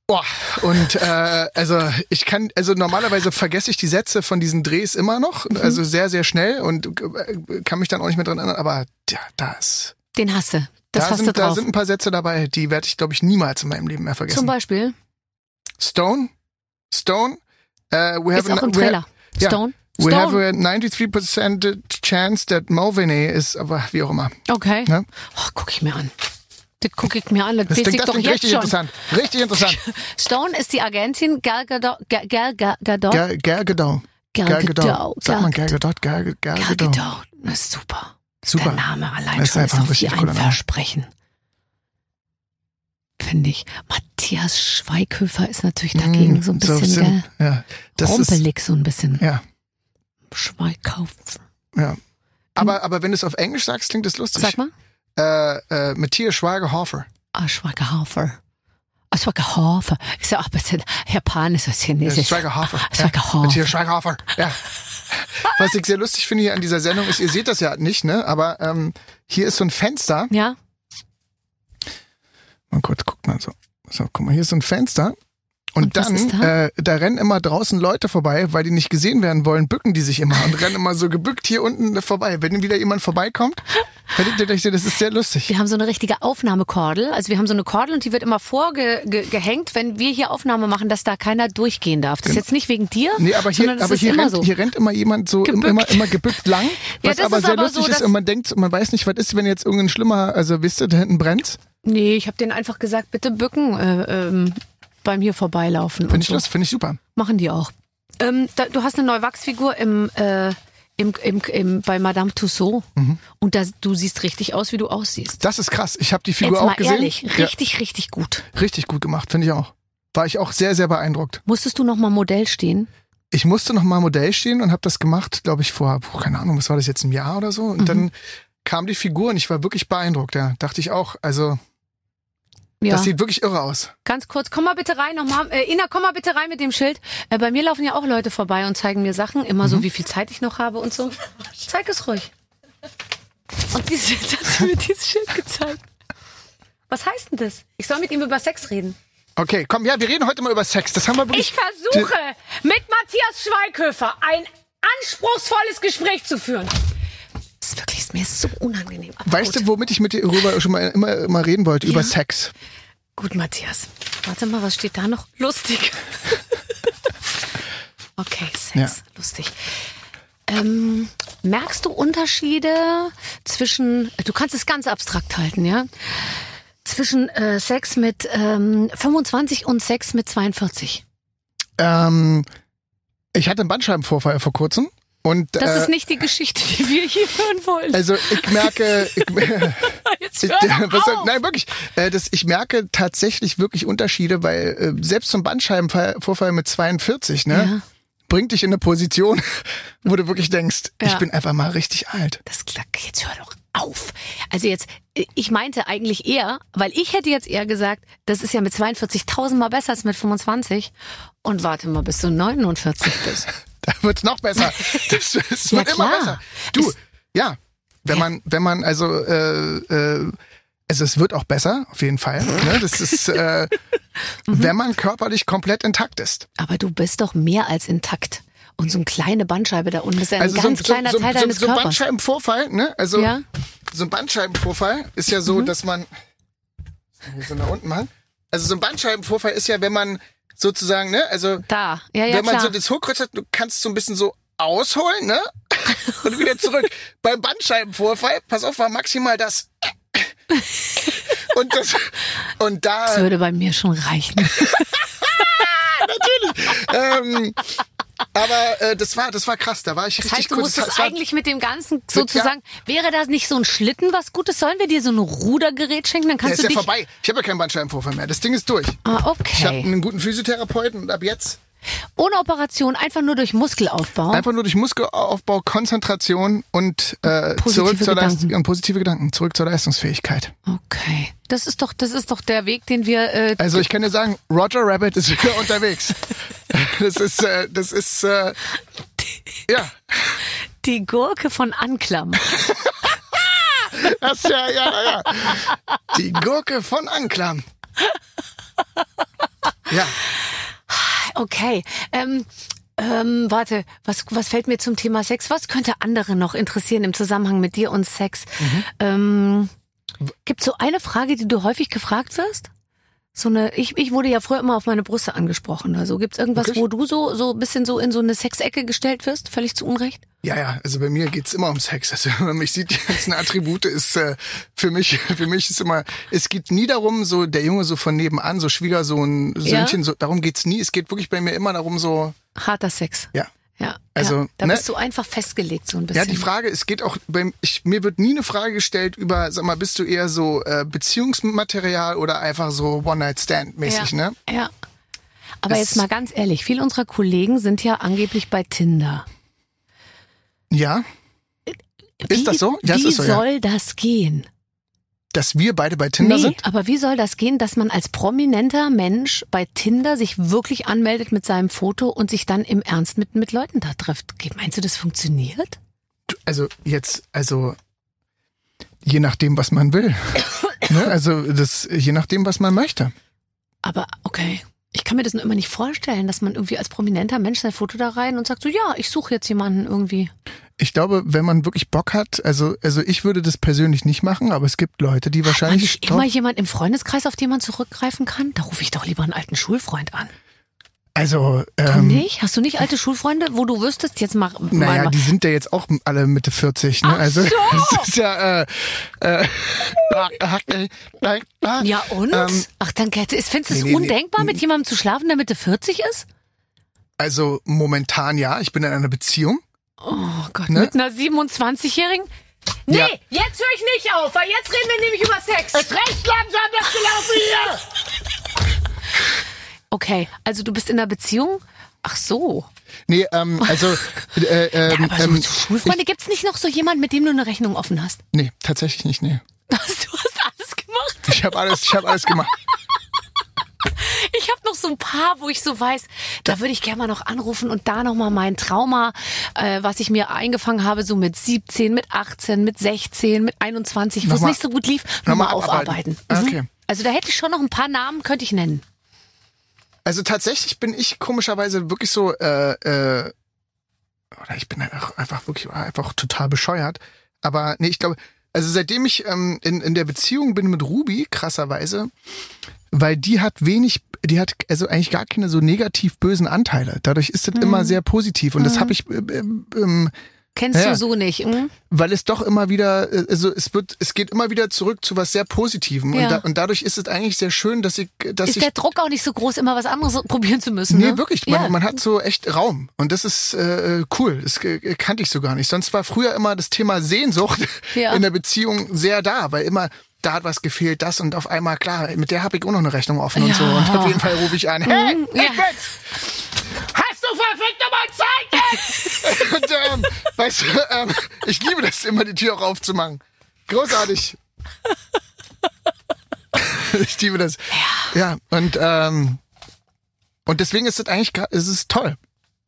Boah, und äh, also ich kann, also normalerweise vergesse ich die Sätze von diesen Drehs immer noch, Mhm. also sehr, sehr schnell und äh, kann mich dann auch nicht mehr dran erinnern, aber ja, da ist, Den hast du. Das da, hast sind, du da drauf. sind ein paar Sätze dabei, die werde ich, glaube ich, niemals in meinem Leben mehr vergessen. Zum Beispiel. Stone, Stone, uh, we Ist have auch im we ha- Trailer. ja. Stone. We have Stone. a 93% chance that Mulvaney is, aber wie auch immer. Okay. Ja. Oh, guck ich mir an. Das gucke ich mir an. Das, Das klingt, das doch klingt richtig schon. interessant. Richtig interessant. Stone ist die Agentin Gal Gadot. Gal, Gadot. Gal, Gal Gadot. Gal Gadot. Gadot. Sag mal Gal Gadot, Gal, Gal Gal Gadot. Das ist super. Super. Der Name allein Das ist schon ist einfach wie richtig ein. Versprechen. Finde ich. Matthias Schweighöfer ist natürlich dagegen so ein bisschen, bisschen, gell? ja. Das ist, Rumpelig so ein bisschen. ja, Schweighöfer. ja. Aber, aber wenn du es auf Englisch sagst, klingt das lustig. Sag mal. Äh, äh, Matthias Schweigerhofer. Ah, Schweighöfer. Ah, Schweighöfer. Ist ja auch ein bisschen japanisch als Chinesisch. Schweigerhofer. Ah, Schweighöfer. Matthias Schweigerhofer. Ja. Was ich sehr lustig finde hier an dieser Sendung ist, ihr seht das ja nicht, ne? Aber ähm, hier ist so ein Fenster. Ja? Mal kurz, guck mal so. So, guck mal, hier ist so ein Fenster. Und, Und dann, da? Äh, da rennen immer draußen Leute vorbei, weil die nicht gesehen werden wollen, bücken die sich immer und rennen immer so gebückt hier unten vorbei. Wenn wieder jemand vorbeikommt, verlinkt ihr euch, das ist sehr lustig. Wir haben so eine richtige Aufnahmekordel. Also wir haben so eine Kordel und die wird immer vorgehängt, wenn wir hier Aufnahme machen, dass da keiner durchgehen darf. Das ist jetzt nicht wegen dir, Nee, aber hier, aber hier, rennt, so. hier rennt immer jemand so Gebückt. immer, immer gebückt lang, Ja, was das aber ist sehr aber lustig so, ist und man denkt, man weiß nicht, was ist, wenn jetzt irgendein schlimmer, also wisst ihr, da hinten brennt. Nee, ich habe denen einfach gesagt, bitte bücken äh, ähm, beim hier vorbeilaufen. Finde ich so. lustig, finde ich super. Machen die auch. Ähm, da, du hast eine neue Wachsfigur im, äh, im, im, im, bei Madame Tussauds Mhm. und da, du siehst richtig aus, wie du aussiehst. Das ist krass. Ich habe die Figur Jetzt auch mal gesehen. ehrlich, Ja, richtig, richtig gut. richtig gut gemacht, finde ich auch. War ich auch sehr, sehr beeindruckt. Musstest du noch mal Modell stehen? ich musste noch mal Modell stehen und habe das gemacht, glaube ich, vor, puh, keine Ahnung, was war das jetzt, ein Jahr oder so. Und Mhm. dann kam die Figur und ich war wirklich beeindruckt. Ja, dachte ich auch. Also, Ja. das sieht wirklich irre aus. Ganz kurz, komm mal bitte rein nochmal. Äh, Ina, komm mal bitte rein mit dem Schild. Äh, bei mir laufen ja auch Leute vorbei und zeigen mir Sachen, immer Mhm. so, wie viel Zeit ich noch habe und so. Zeig es ruhig. Und dieses hat sie mir dieses Schild gezeigt. Was heißt denn das? Ich soll mit ihm über Sex reden. Okay, komm, ja, wir reden heute mal über Sex. Das haben wir wirklich. Ich versuche, mit Matthias Schweighöfer ein anspruchsvolles Gespräch zu führen. Das ist wirklich ist mir so unangenehm. Weißt gut. du, womit ich mit dir rüber schon mal immer, immer reden wollte? Über Ja. Sex. Gut, Matthias. Warte mal, was steht da noch? Lustig. okay, Sex. Ja. Lustig. Ähm, merkst du Unterschiede zwischen, du kannst es ganz abstrakt halten, ja? Zwischen äh, Sex mit ähm, 25 und Sex mit 42. Ähm, ich hatte einen Bandscheibenvorfall vor kurzem Und Das äh, ist nicht die Geschichte, die wir hier hören wollen. also ich merke, ich, Jetzt ich, hör doch was auf. nein wirklich, äh, das, ich merke tatsächlich wirklich Unterschiede, weil äh, selbst ein Bandscheibenvorfall mit 42, ne, Ja. Bringt dich in eine Position, wo du wirklich denkst, ich Ja. bin einfach mal richtig alt. Das klang, jetzt hör doch auf. Also jetzt, ich meinte eigentlich eher, weil ich hätte jetzt eher gesagt, das ist ja mit 42.000 mal besser als mit 25. Und warte mal, bis du 49 bist. Da wird's noch besser. Das, es Ja, wird immer klar. besser. Du, Es- ja, wenn Ja. man, wenn man also, äh, äh, also es wird auch besser, auf jeden Fall. Ne? Das ist, äh, Mhm. wenn man körperlich komplett intakt ist. Aber du bist doch mehr als intakt. Und so eine kleine Bandscheibe da unten ist ja ein Also ganz so, kleiner so, Teil so, deines so ein Körpers. Bandscheibenvorfall, ne? Also Ja. Mhm. so ein Bandscheibenvorfall ist ja so, dass man so nach unten machen. Also so ein Bandscheibenvorfall ist ja, wenn man sozusagen, ne? Also Da, ja, ja, wenn man klar. so das Hochkreuz hat, du kannst so ein bisschen so ausholen, ne? Und wieder zurück. Beim Bandscheibenvorfall, pass auf, war maximal das. Und das, und das da, würde bei mir schon reichen. ähm, aber äh, das war, das war krass. Da war ich Das richtig heißt, du kurz. musstest das eigentlich mit dem Ganzen sozusagen, wäre das nicht so ein Schlitten was Gutes? Sollen wir dir so ein Rudergerät schenken? Dann kannst ist du ja dich... vorbei. Ich habe ja keinen Bandscheibenvorfall mehr. Das Ding ist durch. Ah, Ich habe okay. einen guten Physiotherapeuten und ab jetzt Ohne Operation, einfach nur durch Muskelaufbau. einfach nur durch Muskelaufbau, Konzentration und äh, Positive zurück zur Gedanken. Leistung und positive Gedanken, zurück zur Leistungsfähigkeit. Okay. Das ist doch, das ist doch der Weg, den wir. Äh, Also ich kann dir sagen, Roger Rabbit ist wieder unterwegs. Das ist, äh, das ist, äh, ja, die Gurke von Anklam. das ja, ja, ja. Die Gurke von Anklam. Ja, Okay. Ähm, ähm, warte, was, was fällt mir zum Thema Sex? Was könnte andere noch interessieren im Zusammenhang mit dir und Sex? Ähm, Gibt so eine Frage, die du häufig gefragt wirst? So eine, ich, ich wurde ja früher immer auf meine Brüste angesprochen. Also gibt's irgendwas, Wirklich? wo du so so ein bisschen so in so eine Sexecke gestellt wirst, völlig zu Unrecht? ja, ja. Also bei mir geht's immer um Sex. Also wenn man mich sieht, die ganzen Attribute ist äh, für mich, für mich ist immer, es geht nie darum, so der Junge so von nebenan, so Schwiegersohn, Söhnchen, so darum geht's nie. Es geht wirklich bei mir immer darum, so, Harter Sex. ja. Ja. Also, ja. da ne? bist du einfach festgelegt so ein bisschen. Ja, die Frage, es geht auch beim, ich, mir wird nie eine Frage gestellt über, sag mal, bist du eher so äh, Beziehungsmaterial oder einfach so One-Night-Stand-mäßig, ja. ne? Ja. Aber Es- jetzt mal ganz ehrlich, viele unserer Kollegen sind ja angeblich bei Tinder. Ja. Wie, Ist das so? Ja, wie ist so, ja. soll das gehen? Dass wir beide bei Tinder nee, sind? aber wie soll das gehen, dass man als prominenter Mensch bei Tinder sich wirklich anmeldet mit seinem Foto und sich dann im Ernst mit, mit Leuten da trifft? Meinst du, das funktioniert? Also jetzt, also je nachdem, was man will. ne? Also das, je nachdem, was man möchte. Aber okay. Ich kann mir das nur immer nicht vorstellen, dass man irgendwie als prominenter Mensch sein Foto da rein und sagt so, ja, ich suche jetzt jemanden irgendwie. Ich glaube, wenn man wirklich Bock hat, also, also ich würde das persönlich nicht machen, aber es gibt Leute, die Hat man wahrscheinlich nicht immer jemand im Freundeskreis, auf den man zurückgreifen kann? Da rufe ich doch lieber einen alten Schulfreund an. also Du ähm, nicht? Hast du nicht alte Schulfreunde, wo du wüsstest, jetzt mach Naja, mal, die sind ja jetzt auch alle Mitte 40, ne? Ach also so. das ist ja äh, äh, Ja und? Ähm, Ach, ist- findest du es nee, undenkbar, nee. mit jemandem zu schlafen, der Mitte 40 ist? Also momentan ja, ich bin in einer Beziehung. Oh Gott, Ne? mit einer 27-Jährigen? Nee, Ja. jetzt höre ich nicht auf, weil jetzt reden wir nämlich über Sex. reicht langsam das Gelaufen hier! Okay, also du bist in einer Beziehung? Ach so. Nee, ähm, also äh, ähm, Aber so, ähm, so Schulfreunde, gibt's nicht noch so jemanden, mit dem du eine Rechnung offen hast? nee, tatsächlich nicht, nee. Du hast alles gemacht. Ich habe alles, ich habe alles gemacht. Noch so ein paar, wo ich so weiß, da würde ich gerne mal noch anrufen und da noch mal mein Trauma, äh, was ich mir eingefangen habe, so mit 17, mit 18, mit 16, mit 21, wo es Nochmal- nicht so gut lief, nochmal nochmal aufarbeiten. Mhm. Okay. Also da hätte ich schon noch ein paar Namen, könnte ich nennen. Also tatsächlich bin ich komischerweise wirklich so, äh, äh, oder ich bin einfach, einfach wirklich einfach total bescheuert. Aber nee, ich glaube, also seitdem ich ähm, in, in der Beziehung bin mit Ruby, krasserweise, weil die hat wenig, die hat also eigentlich gar keine so negativ bösen Anteile. Dadurch ist das immer sehr positiv. Und das habe ich, äh, ähm, kennst Ja. du so nicht. Hm? weil es doch immer wieder, äh, also es wird, es geht immer wieder zurück zu was sehr Positivem Ja. und, da, und dadurch ist es eigentlich sehr schön, dass ich, dass Ist ich der Druck auch nicht so groß, immer was anderes probieren zu müssen? Nee, ne? wirklich. Man, Ja. man hat so echt Raum. Und das ist äh, cool. Das äh, kannte ich so gar nicht. Sonst war früher immer das Thema Sehnsucht in der Beziehung sehr da, weil immer da hat was gefehlt, das und auf einmal, klar, mit der habe ich auch noch eine Rechnung offen und so. Und auf jeden Fall rufe ich an, hey, ja. ich bin's! Verfickt nochmal Zeit jetzt? und ähm, weißt du, ähm, ich liebe das, immer die Tür auch aufzumachen. Großartig. ich liebe das. Ja, und ähm, und deswegen ist es eigentlich, gra- es ist toll.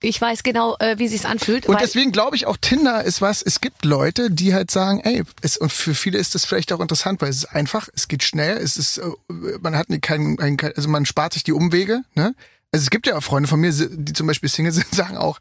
Ich weiß genau, äh, wie sich's anfühlt. Und deswegen glaube ich auch, Tinder ist was, es gibt Leute, die halt sagen, ey, es, und für viele ist das vielleicht auch interessant, weil es ist einfach, es geht schnell, es ist, äh, man hat keinen, keinen, also man spart sich die Umwege, ne? Also es gibt ja auch Freunde von mir, die zum Beispiel Single sind, sagen auch,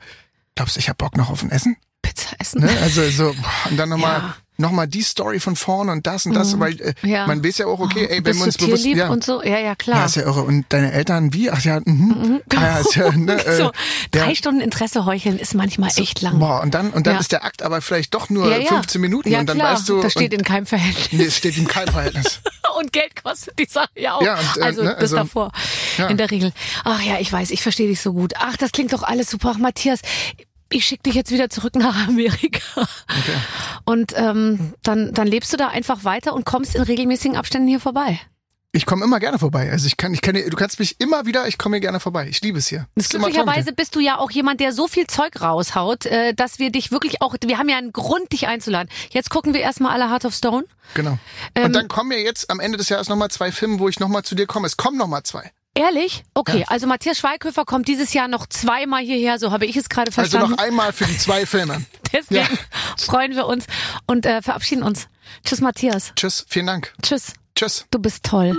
glaubst du, ich hab Bock noch auf ein Essen? Pizza essen. Ne? Also so, und dann nochmal Ja. noch mal die Story von vorne und das und das, weil äh, Ja. man weiß ja auch, okay, ey, wenn wir uns bewusst, ja, und so? Ja, ja, klar. ja, ist ja irre. Und deine Eltern wie? Ach ja, mhm. Ah, ja, ist ja, ne, äh, so, drei ja. Stunden Interesse heucheln ist manchmal echt lang. Boah, und dann, und dann ist der Akt aber vielleicht doch nur ja, ja. 15 Minuten ja, und dann klar. weißt du. das steht und, in keinem Verhältnis. nee, es steht in keinem Verhältnis. Und Geld kostet die Sache ja auch. Ja, und, äh, also ne, das also, davor. ja. In der Regel. Ach ja, ich weiß, ich verstehe dich so gut. Ach, das klingt doch alles super. Ach, Matthias, ich schicke dich jetzt wieder zurück nach Amerika. Und ähm, dann, dann lebst du da einfach weiter und kommst in regelmäßigen Abständen hier vorbei. Ich komme immer gerne vorbei. Also ich kann, ich kann, du kannst mich immer wieder, ich komme hier gerne vorbei. Ich liebe es hier. Mit Glücklicherweise bist du ja auch jemand, der so viel Zeug raushaut, äh, dass wir dich wirklich auch, wir haben ja einen Grund, dich einzuladen. Jetzt gucken wir erstmal alle Heart of Stone. Genau. Ähm, und dann kommen ja jetzt am Ende des Jahres nochmal zwei Filme, wo ich nochmal zu dir komme. Es kommen nochmal zwei. Ehrlich? Okay, Ja. also Matthias Schweighöfer kommt dieses Jahr noch zweimal hierher, so habe ich es gerade Also verstanden. noch einmal für die zwei Filme. Deswegen Ja. freuen wir uns und äh, verabschieden uns. Tschüss, Matthias. Tschüss, vielen Dank. Tschüss. Tschüss. Du bist toll.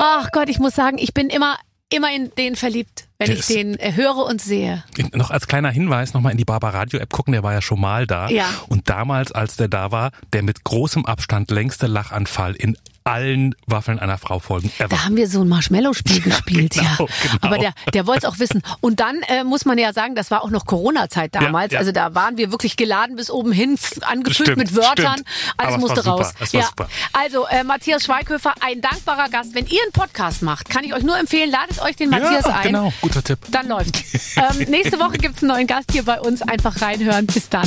Ach Gott, ich muss sagen, ich bin immer, immer in den verliebt, wenn Der ich den äh, höre und sehe. Noch als kleiner Hinweis nochmal in die Barbar Radio App gucken, der war ja schon mal da. Ja. Und damals, als der da war, der mit großem Abstand längste Lachanfall in allen Waffeln einer Frau folgen ever. Da haben wir so ein Marshmallow-Spiel gespielt, ja. genau, genau. Aber der, der wollte es auch wissen. Und dann äh, muss man ja sagen, das war auch noch Corona-Zeit damals. Ja, ja. Also da waren wir wirklich geladen bis oben hin, angefüllt Stimmt, mit Wörtern. stimmt. Alles Aber es musste raus. es ja. super. Also äh, Matthias Schweighöfer, ein dankbarer Gast. Wenn ihr einen Podcast macht, kann ich euch nur empfehlen, ladet euch den Matthias ja, ein. genau, guter Tipp. Dann läuft. ähm, nächste Woche gibt's einen neuen Gast hier bei uns. Einfach reinhören. Bis dann.